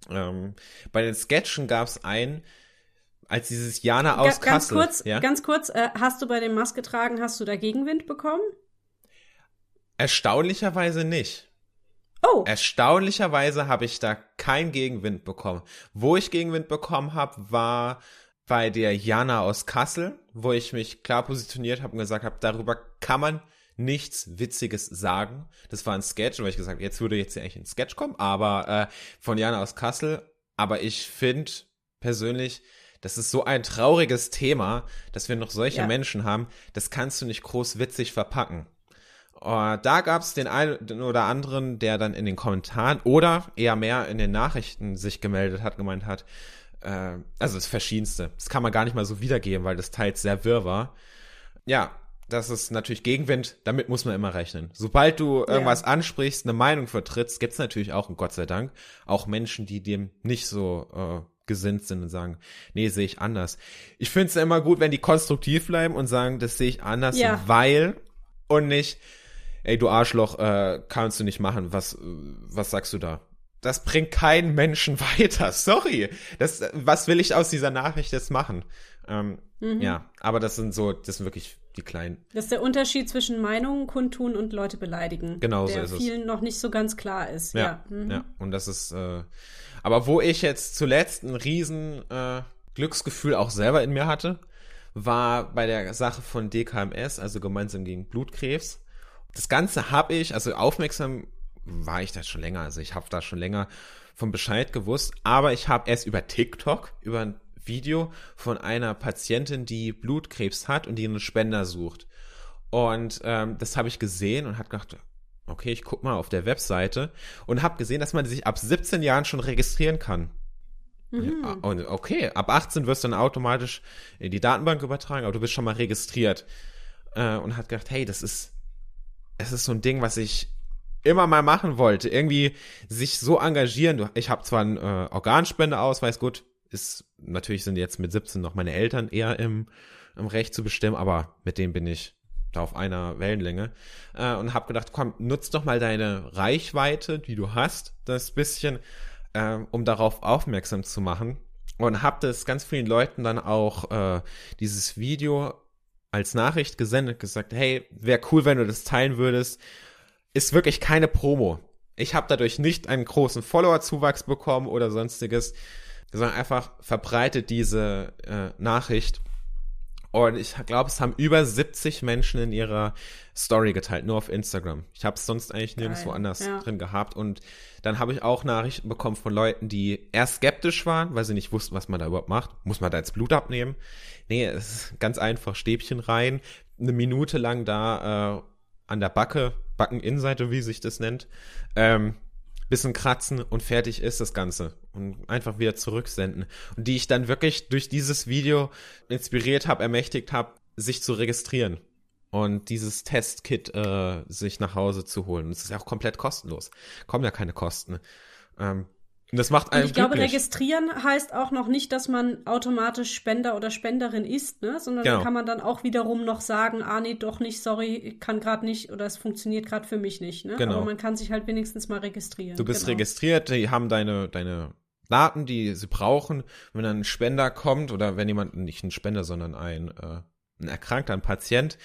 Ähm, bei den Sketchen gab es einen, als dieses Jana aus Ga ganz Kassel. Kurz, ja? Ganz kurz, äh, hast du bei dem Maske tragen, hast du da Gegenwind bekommen? Erstaunlicherweise nicht. Oh. Erstaunlicherweise habe ich da keinen Gegenwind bekommen. Wo ich Gegenwind bekommen habe, war bei der Jana aus Kassel, wo ich mich klar positioniert habe und gesagt habe, darüber kann man nichts Witziges sagen. Das war ein Sketch, wo ich gesagt habe, jetzt würde jetzt ja eigentlich ein Sketch kommen, aber äh, von Jana aus Kassel. Aber ich finde persönlich, das ist so ein trauriges Thema, dass wir noch solche ja. Menschen haben. Das kannst du nicht groß witzig verpacken. Uh, da gab es den einen oder anderen, der dann in den Kommentaren oder eher mehr in den Nachrichten sich gemeldet hat, gemeint hat, äh, also das Verschiedenste. Das kann man gar nicht mal so wiedergeben, weil das teils sehr wirr war. Ja, das ist natürlich Gegenwind, damit muss man immer rechnen. Sobald du irgendwas ja. ansprichst, eine Meinung vertrittst, gibt's natürlich auch, und Gott sei Dank, auch Menschen, die dem nicht so äh, gesinnt sind und sagen, nee, sehe ich anders. Ich finde es immer gut, wenn die konstruktiv bleiben und sagen, das sehe ich anders, ja. weil und nicht, ey, du Arschloch, äh, kannst du nicht machen. Was, was sagst du da? das bringt keinen Menschen weiter. Sorry. Das, was will ich aus dieser Nachricht jetzt machen? Ähm, mhm. Ja, aber das sind so, das sind wirklich die kleinen. Das ist der Unterschied zwischen Meinungen kundtun und Leute beleidigen. Genau so ist es. vielen noch nicht so ganz klar ist. Ja, ja. Mhm. ja. Und das ist, äh, aber wo ich jetzt zuletzt ein riesen äh, Glücksgefühl auch selber in mir hatte, war bei der Sache von DKMS, also gemeinsam gegen Blutkrebs. Das Ganze habe ich, also aufmerksam war ich da schon länger, also ich habe da schon länger von Bescheid gewusst, aber ich habe erst über TikTok, über ein Video von einer Patientin, die Blutkrebs hat und die einen Spender sucht. Und ähm, das habe ich gesehen und hat gedacht, okay, ich guck mal auf der Webseite und habe gesehen, dass man sich ab 17 Jahren schon registrieren kann. Mhm. Ja, und okay, ab 18 wirst du dann automatisch in die Datenbank übertragen, aber du bist schon mal registriert. Äh, und hat gedacht, hey, das ist, es ist so ein Ding, was ich immer mal machen wollte. Irgendwie sich so engagieren. Ich habe zwar einen äh, Organspendeausweis, gut, ist natürlich sind jetzt mit 17 noch meine Eltern eher im, im Recht zu bestimmen, aber mit denen bin ich da auf einer Wellenlänge äh, und habe gedacht, komm, nutz doch mal deine Reichweite, die du hast, das bisschen, äh, um darauf aufmerksam zu machen und habe das ganz vielen Leuten dann auch äh, dieses Video als Nachricht gesendet, gesagt, hey, wäre cool, wenn du das teilen würdest. Ist wirklich keine Promo. Ich habe dadurch nicht einen großen Follower-Zuwachs bekommen oder sonstiges, sondern einfach verbreitet diese äh, Nachricht und ich glaube, es haben über 70 Menschen in ihrer Story geteilt, nur auf Instagram. Ich habe es sonst eigentlich nirgendwo Geil. anders ja. drin gehabt. Und dann habe ich auch Nachrichten bekommen von Leuten, die erst skeptisch waren, weil sie nicht wussten, was man da überhaupt macht. Muss man da jetzt Blut abnehmen? Nee, es ist ganz einfach Stäbchen rein, eine Minute lang da äh, an der Backe, Backeninnenseite, wie sich das nennt, ähm, bisschen kratzen und fertig ist das Ganze. Und einfach wieder zurücksenden. Und die ich dann wirklich durch dieses Video inspiriert habe, ermächtigt habe, sich zu registrieren und dieses Testkit äh, sich nach Hause zu holen. Es ist ja auch komplett kostenlos. Kommen ja keine Kosten. Ähm, und das macht einen und ich glaube, registrieren heißt auch noch nicht, dass man automatisch Spender oder Spenderin ist, ne? sondern genau. da kann man dann auch wiederum noch sagen, ah nee, doch nicht, sorry, ich kann gerade nicht oder es funktioniert gerade für mich nicht. Ne? Genau. Aber man kann sich halt wenigstens mal registrieren. Du bist genau. registriert, die haben deine, deine Daten, die sie brauchen. Wenn dann ein Spender kommt oder wenn jemand, nicht ein Spender, sondern ein, äh, ein Erkrankter, ein Patient,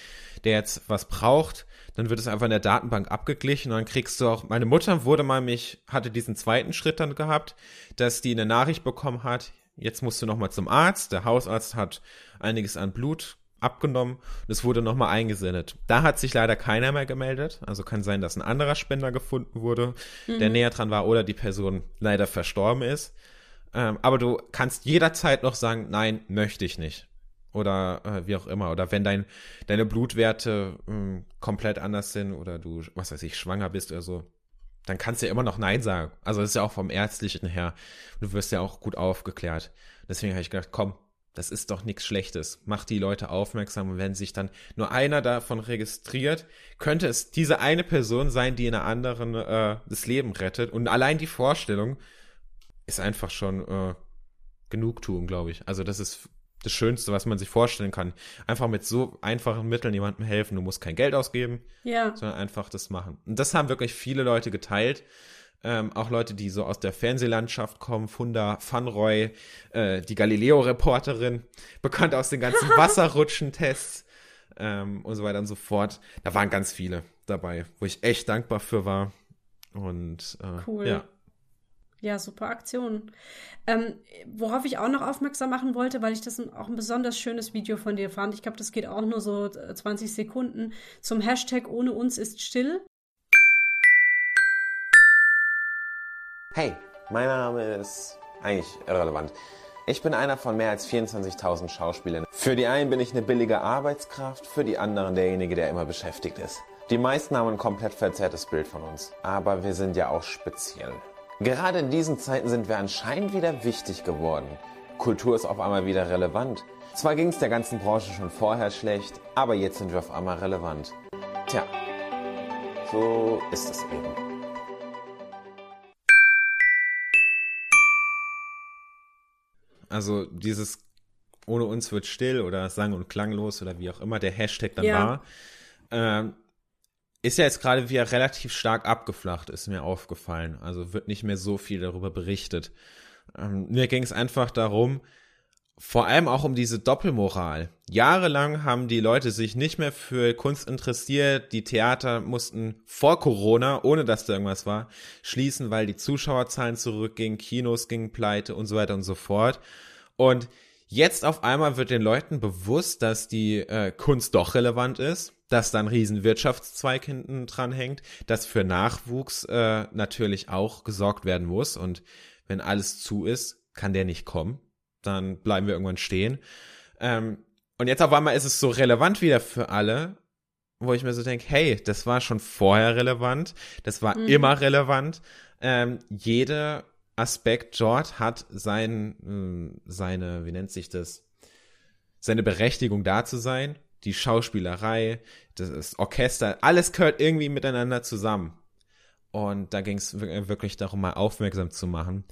der jetzt was braucht, dann wird es einfach in der Datenbank abgeglichen und dann kriegst du auch, meine Mutter wurde mal mich, hatte diesen zweiten Schritt dann gehabt, dass die eine Nachricht bekommen hat, jetzt musst du nochmal zum Arzt, der Hausarzt hat einiges an Blut abgenommen und es wurde nochmal eingesendet. Da hat sich leider keiner mehr gemeldet, also kann sein, dass ein anderer Spender gefunden wurde, mhm. der näher dran war oder die Person leider verstorben ist. Ähm, aber du kannst jederzeit noch sagen, nein, möchte ich nicht oder äh, wie auch immer. Oder wenn dein, deine Blutwerte mh, hm, komplett anders sind oder du, was weiß ich, schwanger bist oder so, dann kannst du ja immer noch Nein sagen. Also das ist ja auch vom Ärztlichen her. Du wirst ja auch gut aufgeklärt. Deswegen habe ich gedacht, komm, das ist doch nichts Schlechtes. Mach die Leute aufmerksam und wenn sich dann nur einer davon registriert, könnte es diese eine Person sein, die in einer anderen äh, das Leben rettet. Und allein die Vorstellung ist einfach schon äh, Genugtuung, glaube ich. Also das ist das Schönste, was man sich vorstellen kann. Einfach mit so einfachen Mitteln jemandem helfen. Du musst kein Geld ausgeben, ja. sondern einfach das machen. Und das haben wirklich viele Leute geteilt. Ähm, auch Leute, die so aus der Fernsehlandschaft kommen, Funda Fanroy, äh, die Galileo-Reporterin, bekannt aus den ganzen Wasserrutschen-Tests ähm, und so weiter und so fort. Da waren ganz viele dabei, wo ich echt dankbar für war. Und äh, cool. ja. Ja, super Aktion. Ähm, worauf ich auch noch aufmerksam machen wollte, weil ich das auch ein besonders schönes Video von dir fand. Ich glaube, das geht auch nur so 20 äh, Sekunden. Zum Hashtag ohne uns ist still. Hey, mein Name ist eigentlich irrelevant. Ich bin einer von mehr als 24.000 Schauspielern. Für die einen bin ich eine billige Arbeitskraft, für die anderen derjenige, der immer beschäftigt ist. Die meisten haben ein komplett verzerrtes Bild von uns, aber wir sind ja auch speziell. Gerade in diesen Zeiten sind wir anscheinend wieder wichtig geworden. Kultur ist auf einmal wieder relevant. Zwar ging es der ganzen Branche schon vorher schlecht, aber jetzt sind wir auf einmal relevant. Tja, so ist es eben. Also dieses ohne uns wird still oder sang- und klanglos oder wie auch immer der Hashtag dann ja. war. Ähm, ist ja jetzt gerade wieder relativ stark abgeflacht, ist mir aufgefallen. Also wird nicht mehr so viel darüber berichtet. Ähm, mir ging es einfach darum, vor allem auch um diese Doppelmoral. Jahrelang haben die Leute sich nicht mehr für Kunst interessiert. Die Theater mussten vor Corona, ohne dass da irgendwas war, schließen, weil die Zuschauerzahlen zurückgingen, Kinos gingen pleite und so weiter und so fort. Und jetzt auf einmal wird den Leuten bewusst, dass die äh, Kunst doch relevant ist, dass da ein riesen Wirtschaftszweig hinten dran hängt, dass für Nachwuchs äh, natürlich auch gesorgt werden muss. Und wenn alles zu ist, kann der nicht kommen dann bleiben wir irgendwann stehen. Ähm, und jetzt auf einmal ist es so relevant wieder für alle, wo ich mir so denke, hey, das war schon vorher relevant, das war mhm. immer relevant. Ähm, jeder Aspekt dort hat sein, äh, seine, wie nennt sich das, seine Berechtigung da zu sein. Die Schauspielerei, das Orchester, alles gehört irgendwie miteinander zusammen. Und da ging es wirklich darum, mal aufmerksam zu machen.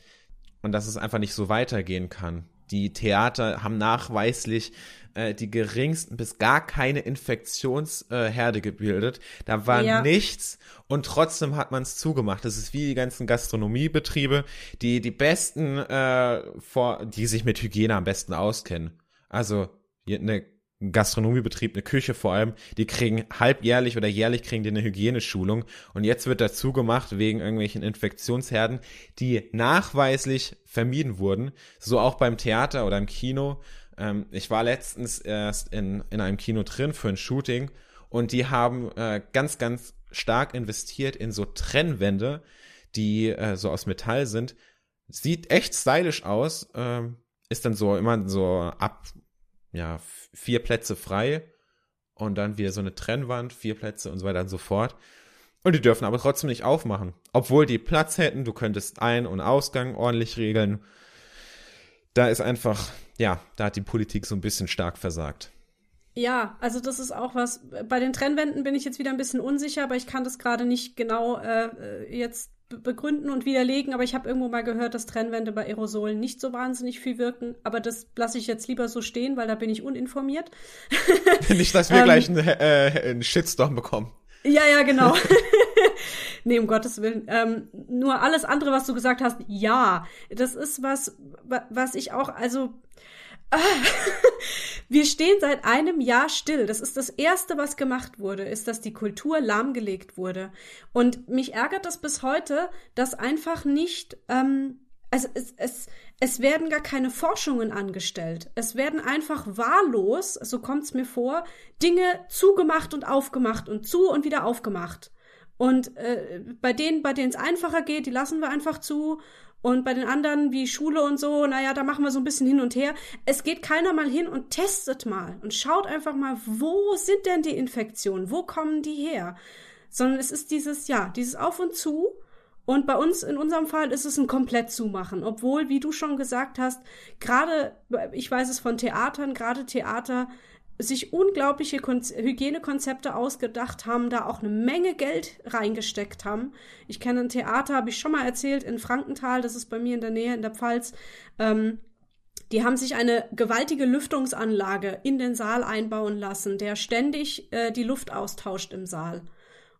Und dass es einfach nicht so weitergehen kann die Theater haben nachweislich äh, die geringsten bis gar keine Infektionsherde äh, gebildet. Da war ja. nichts und trotzdem hat man es zugemacht. Das ist wie die ganzen Gastronomiebetriebe, die die besten, äh, vor, die sich mit Hygiene am besten auskennen. Also eine ein Gastronomiebetrieb, eine Küche vor allem, die kriegen halbjährlich oder jährlich kriegen die eine Hygieneschulung und jetzt wird dazu gemacht wegen irgendwelchen Infektionsherden, die nachweislich vermieden wurden, so auch beim Theater oder im Kino. Ähm, ich war letztens erst in, in einem Kino drin für ein Shooting und die haben äh, ganz, ganz stark investiert in so Trennwände, die äh, so aus Metall sind. Sieht echt stylisch aus, ähm, ist dann so immer so ab ja, vier Plätze frei und dann wieder so eine Trennwand, vier Plätze und so weiter und so fort. Und die dürfen aber trotzdem nicht aufmachen. Obwohl die Platz hätten, du könntest Ein- und Ausgang ordentlich regeln. Da ist einfach, ja, da hat die Politik so ein bisschen stark versagt. Ja, also das ist auch was. Bei den Trennwänden bin ich jetzt wieder ein bisschen unsicher, aber ich kann das gerade nicht genau äh, jetzt begründen und widerlegen, aber ich habe irgendwo mal gehört, dass Trennwände bei Aerosolen nicht so wahnsinnig viel wirken. Aber das lasse ich jetzt lieber so stehen, weil da bin ich uninformiert. nicht, dass wir ähm, gleich einen, äh, einen Shitstorm bekommen. Ja, ja, genau. nee, um Gottes Willen. Ähm, nur alles andere, was du gesagt hast, ja. Das ist was, was ich auch, also Wir stehen seit einem Jahr still. Das ist das Erste, was gemacht wurde, ist, dass die Kultur lahmgelegt wurde. Und mich ärgert das bis heute, dass einfach nicht, ähm, also es, es, es werden gar keine Forschungen angestellt. Es werden einfach wahllos, so kommt es mir vor, Dinge zugemacht und aufgemacht und zu und wieder aufgemacht. Und äh, bei denen, bei denen es einfacher geht, die lassen wir einfach zu. Und bei den anderen wie Schule und so, naja, da machen wir so ein bisschen hin und her. Es geht keiner mal hin und testet mal und schaut einfach mal, wo sind denn die Infektionen? Wo kommen die her? Sondern es ist dieses, ja, dieses Auf und Zu. Und bei uns, in unserem Fall, ist es ein komplett Zumachen. Obwohl, wie du schon gesagt hast, gerade, ich weiß es von Theatern, gerade Theater sich unglaubliche Hygienekonzepte ausgedacht haben, da auch eine Menge Geld reingesteckt haben. Ich kenne ein Theater, habe ich schon mal erzählt, in Frankenthal, das ist bei mir in der Nähe, in der Pfalz. Ähm, die haben sich eine gewaltige Lüftungsanlage in den Saal einbauen lassen, der ständig äh, die Luft austauscht im Saal.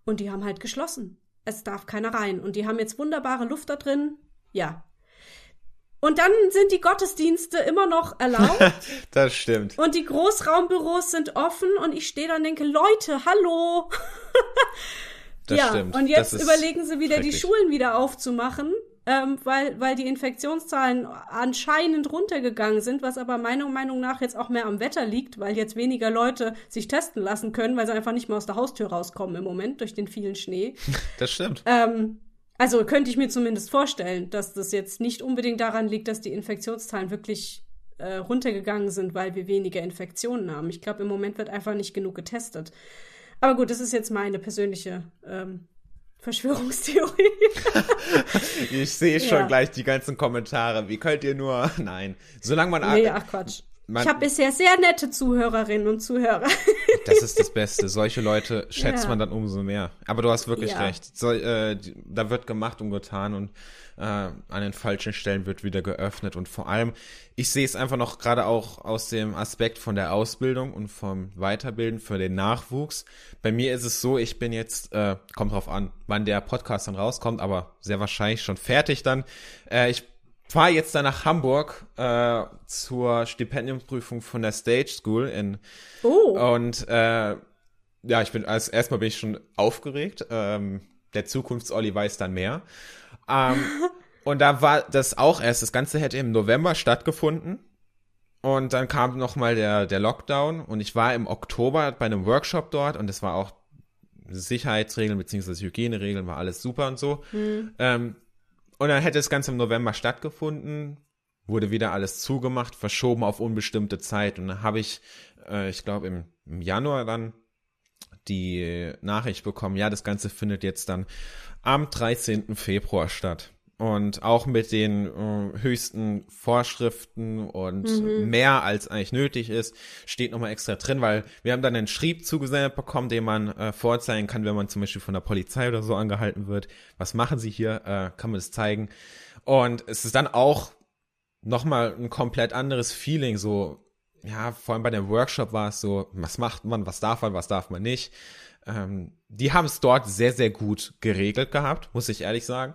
Und die haben halt geschlossen. Es darf keiner rein. Und die haben jetzt wunderbare Luft da drin. Ja, und dann sind die Gottesdienste immer noch erlaubt. das stimmt. Und die Großraumbüros sind offen und ich stehe da und denke, Leute, hallo. das ja, stimmt. Und jetzt überlegen sie wieder, die Schulen wieder aufzumachen, ähm, weil, weil die Infektionszahlen anscheinend runtergegangen sind, was aber meiner Meinung nach jetzt auch mehr am Wetter liegt, weil jetzt weniger Leute sich testen lassen können, weil sie einfach nicht mehr aus der Haustür rauskommen im Moment durch den vielen Schnee. Das stimmt. Ähm, also könnte ich mir zumindest vorstellen, dass das jetzt nicht unbedingt daran liegt, dass die Infektionszahlen wirklich äh, runtergegangen sind, weil wir weniger Infektionen haben. Ich glaube, im Moment wird einfach nicht genug getestet. Aber gut, das ist jetzt meine persönliche ähm, Verschwörungstheorie. ich sehe schon ja. gleich die ganzen Kommentare. Wie könnt ihr nur. Nein. Solange man. Nee, ach Quatsch. Man, Ich habe bisher sehr nette Zuhörerinnen und Zuhörer. das ist das Beste. Solche Leute schätzt Ja. man dann umso mehr. Aber du hast wirklich Ja. recht. So, äh, da wird gemacht und getan und äh, an den falschen Stellen wird wieder geöffnet. Und vor allem, ich sehe es einfach noch gerade auch aus dem Aspekt von der Ausbildung und vom Weiterbilden für den Nachwuchs. Bei mir ist es so, ich bin jetzt, äh, kommt drauf an, wann der Podcast dann rauskommt, aber sehr wahrscheinlich schon fertig dann. Äh, ich fahre jetzt dann nach Hamburg äh, zur Stipendiumsprüfung von der Stage School in Oh, und äh, ja, ich bin als erstmal bin ich schon aufgeregt. Ähm, der Zukunfts-Olli weiß dann mehr. Ähm, und da war das auch erst, das Ganze hätte im November stattgefunden. Und dann kam nochmal der, der Lockdown und ich war im Oktober bei einem Workshop dort und es war auch Sicherheitsregeln beziehungsweise Hygieneregeln, war alles super und so. Ähm, und dann hätte das Ganze im November stattgefunden, wurde wieder alles zugemacht, verschoben auf unbestimmte Zeit. Und dann habe ich, äh, ich glaube, im, im Januar dann die Nachricht bekommen, ja, das Ganze findet jetzt dann am 13. Februar statt. Und auch mit den äh, höchsten Vorschriften und mehr als eigentlich nötig ist, steht nochmal extra drin, weil wir haben dann einen Schrieb zugesendet bekommen, den man äh, vorzeigen kann, wenn man zum Beispiel von der Polizei oder so angehalten wird. Was machen sie hier? Äh, kann man das zeigen? Und es ist dann auch nochmal ein komplett anderes Feeling, so, ja, vor allem bei dem Workshop war es so, was macht man, was darf man, was darf man nicht. Ähm, die haben es dort sehr, sehr gut geregelt gehabt, muss ich ehrlich sagen.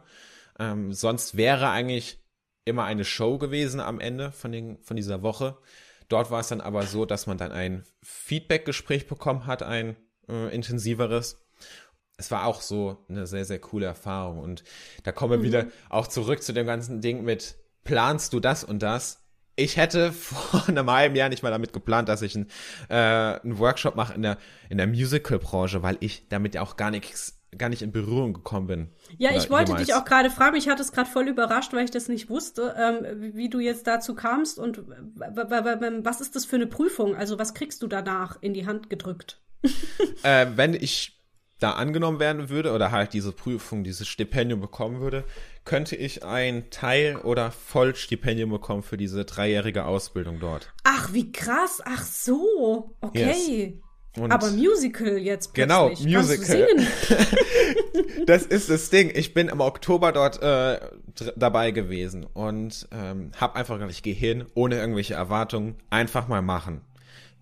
Ähm, sonst wäre eigentlich immer eine Show gewesen am Ende von, den, von dieser Woche. Dort war es dann aber so, dass man dann ein Feedback-Gespräch bekommen hat, ein äh, intensiveres. Es war auch so eine sehr, sehr coole Erfahrung. Und da kommen wir wieder auch zurück zu dem ganzen Ding mit, planst du das und das? Ich hätte vor einem halben Jahr nicht mal damit geplant, dass ich einen, äh, einen Workshop mache in der, in der Musical-Branche, weil ich damit ja auch gar nichts, gar nicht in Berührung gekommen bin. ja, ich wollte jemals. dich auch gerade fragen, mich hat es gerade voll überrascht, weil ich das nicht wusste, ähm, wie- du jetzt dazu kamst und was ist das für eine Prüfung? Also was kriegst du danach in die Hand gedrückt? Äh, wenn ich da angenommen werden würde oder halt diese Prüfung, dieses Stipendium bekommen würde, könnte ich ein Teil- oder Vollstipendium bekommen für diese dreijährige Ausbildung dort. Ach, wie krass, ach so, okay. Und Aber Musical jetzt plötzlich. Genau, Musical. das ist das Ding. Ich bin im Oktober dort äh, dabei gewesen und ähm, habe einfach gedacht, ich gehe hin, ohne irgendwelche Erwartungen, einfach mal machen.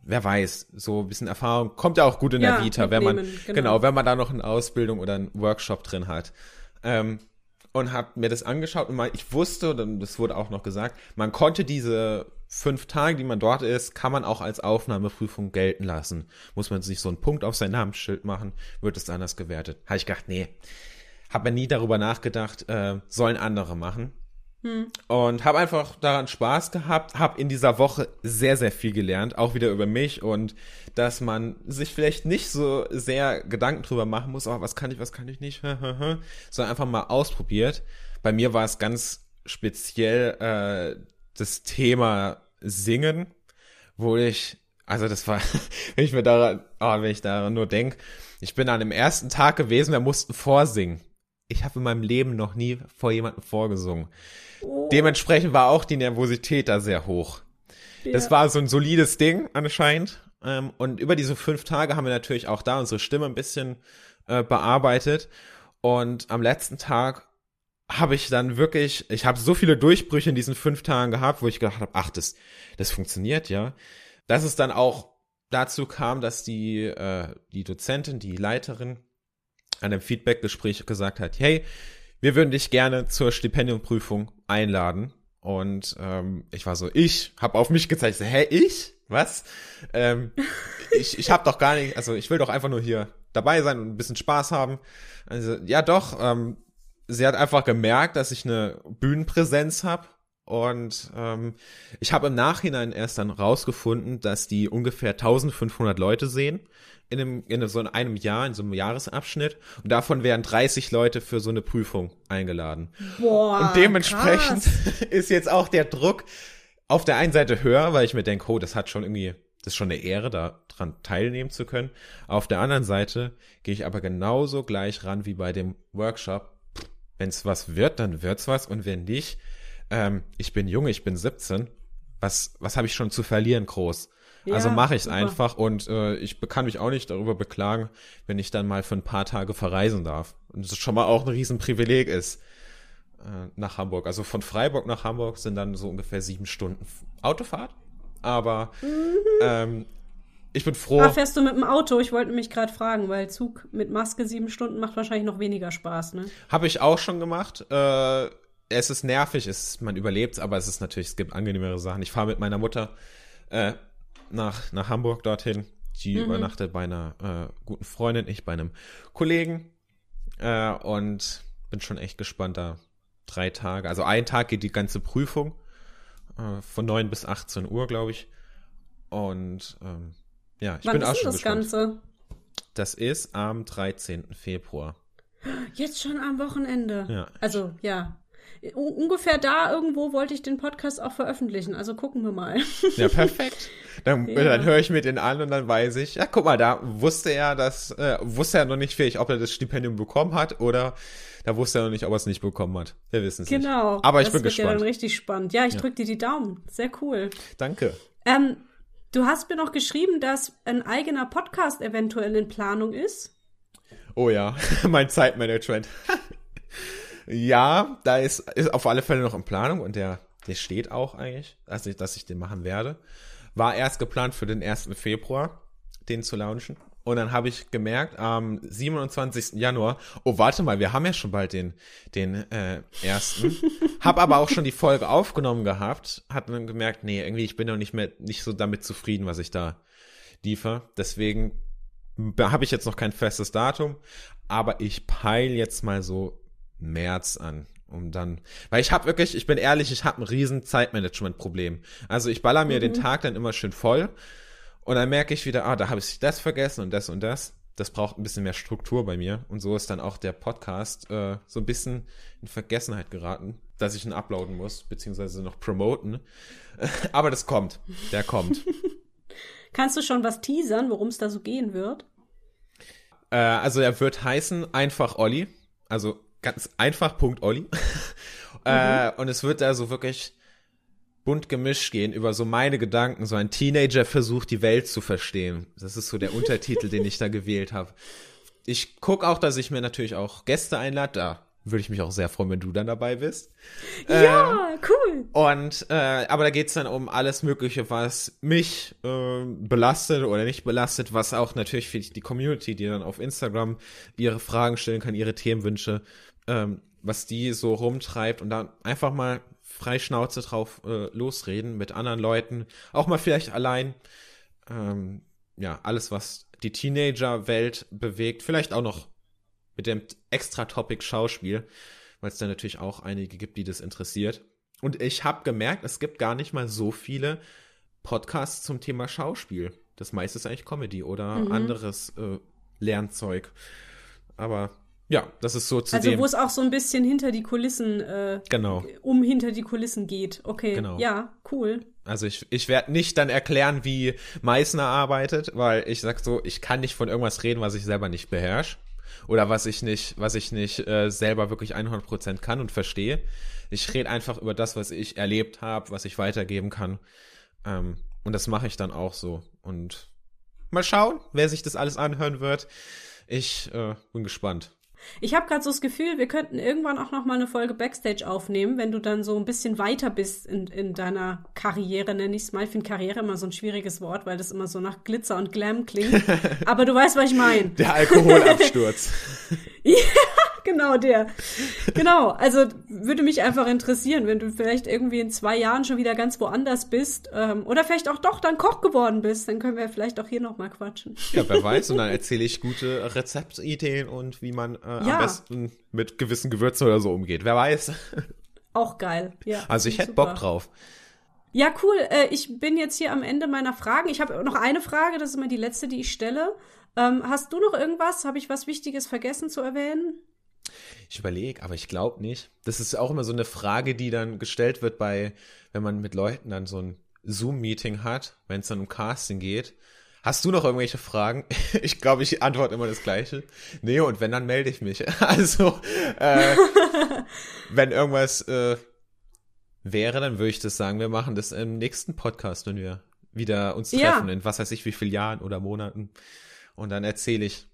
Wer weiß, so ein bisschen Erfahrung kommt ja auch gut in Ja, der Vita, wenn man genau. genau. wenn man da noch eine Ausbildung oder einen Workshop drin hat. Ähm, und habe mir das angeschaut und mal, ich wusste, und das wurde auch noch gesagt, man konnte diese fünf Tage, die man dort ist, kann man auch als Aufnahmeprüfung gelten lassen. Muss man sich so einen Punkt auf sein Namensschild machen, wird es anders gewertet. Habe ich gedacht, nee, habe mir nie darüber nachgedacht, äh, sollen andere machen. Und habe einfach daran Spaß gehabt, habe in dieser Woche sehr, sehr viel gelernt, auch wieder über mich und dass man sich vielleicht nicht so sehr Gedanken drüber machen muss, oh, was kann ich, was kann ich nicht, sondern einfach mal ausprobiert. Bei mir war es ganz speziell äh, das Thema Singen, wo ich, also das war, wenn ich mir daran, oh, wenn ich daran nur denk, ich bin an dem ersten Tag gewesen, wir mussten vorsingen. Ich habe in meinem Leben noch nie vor jemandem vorgesungen. Dementsprechend war auch die Nervosität da sehr hoch. Das Ja. war so ein solides Ding anscheinend. Ähm, und über diese fünf Tage haben wir natürlich auch da unsere Stimme ein bisschen äh, bearbeitet. Und am letzten Tag habe ich dann wirklich, ich habe so viele Durchbrüche in diesen fünf Tagen gehabt, wo ich gedacht habe, ach, das, das funktioniert ja. Dass es dann auch dazu kam, dass die, äh, die Dozentin, die Leiterin an dem Feedback-Gespräch gesagt hat, hey, wir würden dich gerne zur Stipendiumprüfung einladen. Und ähm, ich war so, ich habe auf mich gezeigt, so, hä, ich? Was? Ähm, ich ich habe doch gar nicht, also ich will doch einfach nur hier dabei sein und ein bisschen Spaß haben. Also ja doch, ähm, sie hat einfach gemerkt, dass ich eine Bühnenpräsenz habe. Und ähm, ich habe im Nachhinein erst dann rausgefunden, dass die ungefähr 1500 Leute sehen in einem, in so einem Jahr, in so einem Jahresabschnitt. Und davon wären 30 Leute für so eine Prüfung eingeladen. Boah, Und dementsprechend krass. ist jetzt auch der Druck auf der einen Seite höher, weil ich mir denke, oh, das hat schon irgendwie, das ist schon eine Ehre, daran teilnehmen zu können. Auf der anderen Seite gehe ich aber genauso gleich ran wie bei dem Workshop. Wenn es was wird, dann wird's was und wenn nicht, ähm, ich bin jung, ich bin 17. was, was habe ich schon zu verlieren groß? Ja, also mache ich es einfach und äh, ich kann mich auch nicht darüber beklagen, wenn ich dann mal für ein paar Tage verreisen darf. Und das schon mal auch ein Riesenprivileg ist äh, nach Hamburg. Also von Freiburg nach Hamburg sind dann so ungefähr sieben Stunden Autofahrt. Aber ähm, ich bin froh. Ah, fährst du mit dem Auto? Ich wollte mich gerade fragen, weil Zug mit Maske sieben Stunden macht wahrscheinlich noch weniger Spaß, ne? Habe ich auch schon gemacht. Äh, es ist nervig, es, man überlebt, aber es ist natürlich, es gibt angenehmere Sachen. Ich fahre mit meiner Mutter äh, nach, nach Hamburg dorthin. Die übernachtet bei einer äh, guten Freundin, ich bei einem Kollegen. Äh, und bin schon echt gespannt da. Drei Tage. Also ein Tag geht die ganze Prüfung. Äh, von 9 bis 18 Uhr, glaube ich. Und ähm, ja, ich Wann bin ist auch schon das gespannt. Ganze? Das ist am 13. Februar. Jetzt schon am Wochenende. Ja. Also, ja. Ungefähr da irgendwo wollte ich den Podcast auch veröffentlichen. Also gucken wir mal. Ja, perfekt. Dann, Ja. dann höre ich mir den an und dann weiß ich, ja, guck mal, da wusste er, dass, äh, wusste er noch nicht vielleicht, ob er das Stipendium bekommen hat oder da wusste er noch nicht, ob er es nicht bekommen hat. Wir wissen es Genau. nicht. Aber ich das bin wird ja dann gespannt. richtig spannend. Ja, ich drück dir die Daumen. Sehr cool. Danke. Ähm, du hast mir noch geschrieben, dass ein eigener Podcast eventuell in Planung ist. Oh ja, mein Zeitmanagement. ja, da ist, ist auf alle Fälle noch in Planung und der, der steht auch eigentlich, ich, dass ich den machen werde. War erst geplant für den 1. Februar, den zu launchen. Und dann habe ich gemerkt, am 27. Januar, oh, warte mal, wir haben ja schon bald den, den äh, ersten. hab aber auch schon die Folge aufgenommen gehabt, hat dann gemerkt, nee, irgendwie, ich bin noch nicht mehr, nicht so damit zufrieden, was ich da liefere. Deswegen habe ich jetzt noch kein festes Datum, aber ich peile jetzt mal so März an, um dann, weil ich habe wirklich, ich bin ehrlich, ich habe ein riesen Zeitmanagement-Problem. Also ich baller mir den Tag dann immer schön voll und dann merke ich wieder, ah, da habe ich das vergessen und das und das. Das braucht ein bisschen mehr Struktur bei mir und so ist dann auch der Podcast äh, so ein bisschen in Vergessenheit geraten, dass ich ihn uploaden muss, beziehungsweise noch promoten. Aber das kommt, der kommt. Kannst du schon was teasern, worum es da so gehen wird? Äh, also er wird heißen einfach Olli. Also ganz einfach Punkt Olli. äh, und es wird da so wirklich bunt gemischt gehen über so meine Gedanken. So ein Teenager versucht die Welt zu verstehen. Das ist so der Untertitel, den ich da gewählt habe. Ich guck auch, dass ich mir natürlich auch Gäste einlade. Da würde ich mich auch sehr freuen, wenn du dann dabei bist. ja, cool. Und äh, aber da geht's dann um alles Mögliche, was mich äh, belastet oder nicht belastet, was auch natürlich für die Community, die dann auf Instagram ihre Fragen stellen kann, ihre Themenwünsche, ähm, was die so rumtreibt und dann einfach mal frei Schnauze drauf äh, losreden mit anderen Leuten, auch mal vielleicht allein. Ähm, ja, alles, was die Teenager-Welt bewegt, vielleicht auch noch mit dem extra Topic Schauspiel, weil es da natürlich auch einige gibt, die das interessiert. Und ich habe gemerkt, es gibt gar nicht mal so viele Podcasts zum Thema Schauspiel. Das meiste ist eigentlich Comedy oder anderes äh, Lernzeug. Aber ja, das ist so zu Also wo es auch so ein bisschen hinter die Kulissen, äh, Genau. um hinter die Kulissen geht. Okay, Genau. ja, cool. Also ich, ich werde nicht dann erklären, wie Meißner arbeitet, weil ich sag so, ich kann nicht von irgendwas reden, was ich selber nicht beherrsche. Oder was ich nicht, was ich nicht äh, selber wirklich 100% kann und verstehe. Ich rede einfach über das, was ich erlebt habe, was ich weitergeben kann. Ähm, und das mache ich dann auch so. Und mal schauen, wer sich das alles anhören wird. Ich äh, bin gespannt. Ich habe gerade so das Gefühl, wir könnten irgendwann auch noch mal eine Folge Backstage aufnehmen, wenn du dann so ein bisschen weiter bist in, in deiner Karriere, nenne ich es mal. Ich finde Karriere immer so ein schwieriges Wort, weil das immer so nach Glitzer und Glam klingt. Aber du weißt, was ich meine. Der Alkoholabsturz. Genau, der. Genau, also würde mich einfach interessieren, wenn du vielleicht irgendwie in zwei Jahren schon wieder ganz woanders bist ähm, oder vielleicht auch doch dann Koch geworden bist, dann können wir vielleicht auch hier noch mal quatschen. Ja, wer weiß. Und dann erzähle ich gute Rezeptideen und wie man äh, Ja. am besten mit gewissen Gewürzen oder so umgeht. Wer weiß. Auch geil. Ja. Also ich hätte super. Bock drauf. Ja, cool. Äh, ich bin jetzt hier am Ende meiner Fragen. Ich habe noch eine Frage, das ist immer die letzte, die ich stelle. Ähm, hast du noch irgendwas? Habe ich was Wichtiges vergessen zu erwähnen? Ich überlege, aber ich glaube nicht. Das ist auch immer so eine Frage, die dann gestellt wird bei, wenn man mit Leuten dann so ein Zoom-Meeting hat, wenn es dann um Casting geht. Hast du noch irgendwelche Fragen? Ich glaube, ich antworte immer das Gleiche. Nee, und wenn, dann melde ich mich. Also, äh, wenn irgendwas äh, wäre, dann würde ich das sagen, wir machen das im nächsten Podcast, wenn wir wieder uns treffen, Ja. in was weiß ich, wie vielen Jahren oder Monaten. Und dann erzähle ich,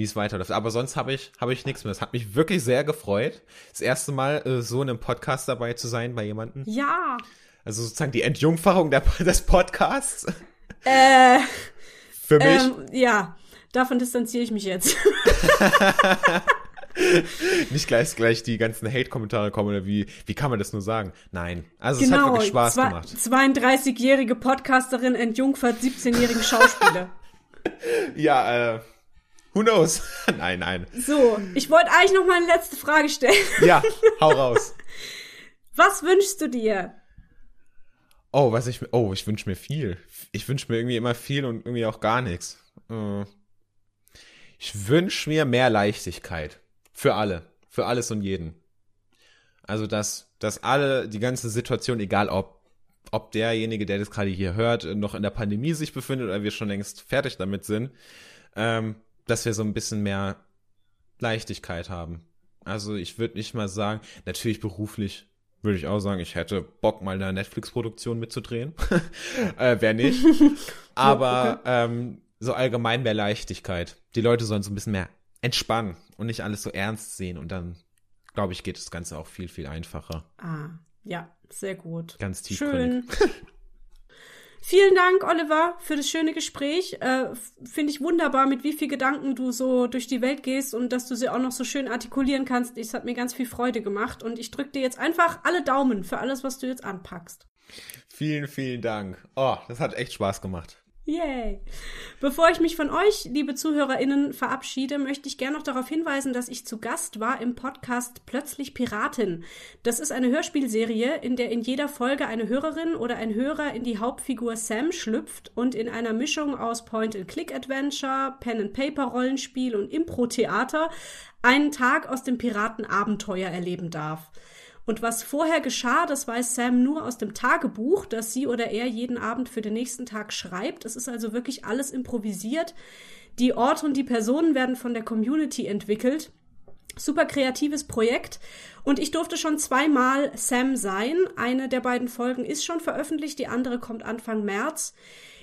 wie es weiterläuft. Aber sonst habe ich, habe ich nichts mehr. Es hat mich wirklich sehr gefreut, das erste Mal äh, so in einem Podcast dabei zu sein bei jemandem. Ja. Also sozusagen die Entjungferung der, des Podcasts. Äh, Für mich. ähm, ja. Davon distanziere ich mich jetzt. Nicht gleich, gleich die ganzen Hate-Kommentare kommen oder wie, wie kann man das nur sagen? Nein. Also es hat genau. wirklich Spaß gemacht. 32-jährige Podcasterin entjungfert 17-jährigen Schauspieler. Ja, äh, who knows? nein, nein. So, ich wollte eigentlich noch mal eine letzte Frage stellen. Ja, hau raus. Was wünschst du dir? Oh, was ich, oh, ich wünsche mir viel. Ich wünsche mir irgendwie immer viel und irgendwie auch gar nichts. Äh, Ich wünsche mir mehr Leichtigkeit. Für alle. Für alles und jeden. Also, dass, dass alle, die ganze Situation, egal ob, ob derjenige, der das gerade hier hört, noch in der Pandemie sich befindet oder wir schon längst fertig damit sind, ähm, dass wir so ein bisschen mehr Leichtigkeit haben. Also, ich würde nicht mal sagen, natürlich beruflich würde ich auch sagen, ich hätte Bock, mal eine Netflix-Produktion mitzudrehen. äh, Wer nicht. Aber ähm, so allgemein mehr Leichtigkeit. Die Leute sollen so ein bisschen mehr entspannen und nicht alles so ernst sehen. Und dann, glaube ich, geht das Ganze auch viel, viel einfacher. Ah, ja, sehr gut. Ganz tiefgründig. Schön. Vielen Dank, Oliver, für das schöne Gespräch. Äh, Finde ich wunderbar, mit wie viel Gedanken du so durch die Welt gehst und dass du sie auch noch so schön artikulieren kannst. Es hat mir ganz viel Freude gemacht und ich drücke dir jetzt einfach alle Daumen für alles, was du jetzt anpackst. Vielen, vielen Dank. Oh, das hat echt Spaß gemacht. Yay! Bevor ich mich von euch, liebe ZuhörerInnen, verabschiede, möchte ich gerne noch darauf hinweisen, dass ich zu Gast war im Podcast Plötzlich Piratin. Das ist eine Hörspielserie, in der in jeder Folge eine Hörerin oder ein Hörer in die Hauptfigur Sam schlüpft und in einer Mischung aus Point-and-Click-Adventure, Pen-and-Paper-Rollenspiel und Impro-Theater einen Tag aus dem Piratenabenteuer erleben darf. Und was vorher geschah, das weiß Sam nur aus dem Tagebuch, das sie oder er jeden Abend für den nächsten Tag schreibt. Es ist also wirklich alles improvisiert. Die Orte und die Personen werden von der Community entwickelt. Super kreatives Projekt. Und ich durfte schon zweimal Sam sein. Eine der beiden Folgen ist schon veröffentlicht, die andere kommt Anfang März.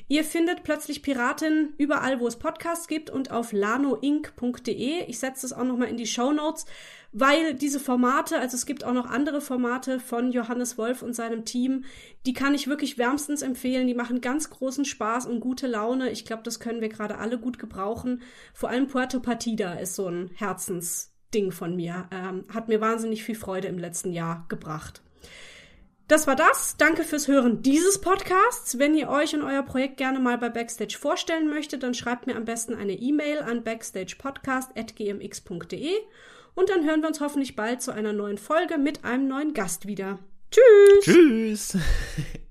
Ihr findet plötzlich Piratin überall, wo es Podcasts gibt und auf lanoinc.de. Ich setze es auch nochmal in die Show Notes, weil diese Formate, also es gibt auch noch andere Formate von Johannes Wolf und seinem Team, die kann ich wirklich wärmstens empfehlen. Die machen ganz großen Spaß und gute Laune. Ich glaube, das können wir gerade alle gut gebrauchen. Vor allem Puerto Partida ist so ein Herzensding von mir. Ähm, hat mir wahnsinnig viel Freude im letzten Jahr gebracht. Das war das. Danke fürs Hören dieses Podcasts. Wenn ihr euch und euer Projekt gerne mal bei Backstage vorstellen möchtet, dann schreibt mir am besten eine E-Mail an backstagepodcast.gmx.de und dann hören wir uns hoffentlich bald zu einer neuen Folge mit einem neuen Gast wieder. Tschüss! Tschüss.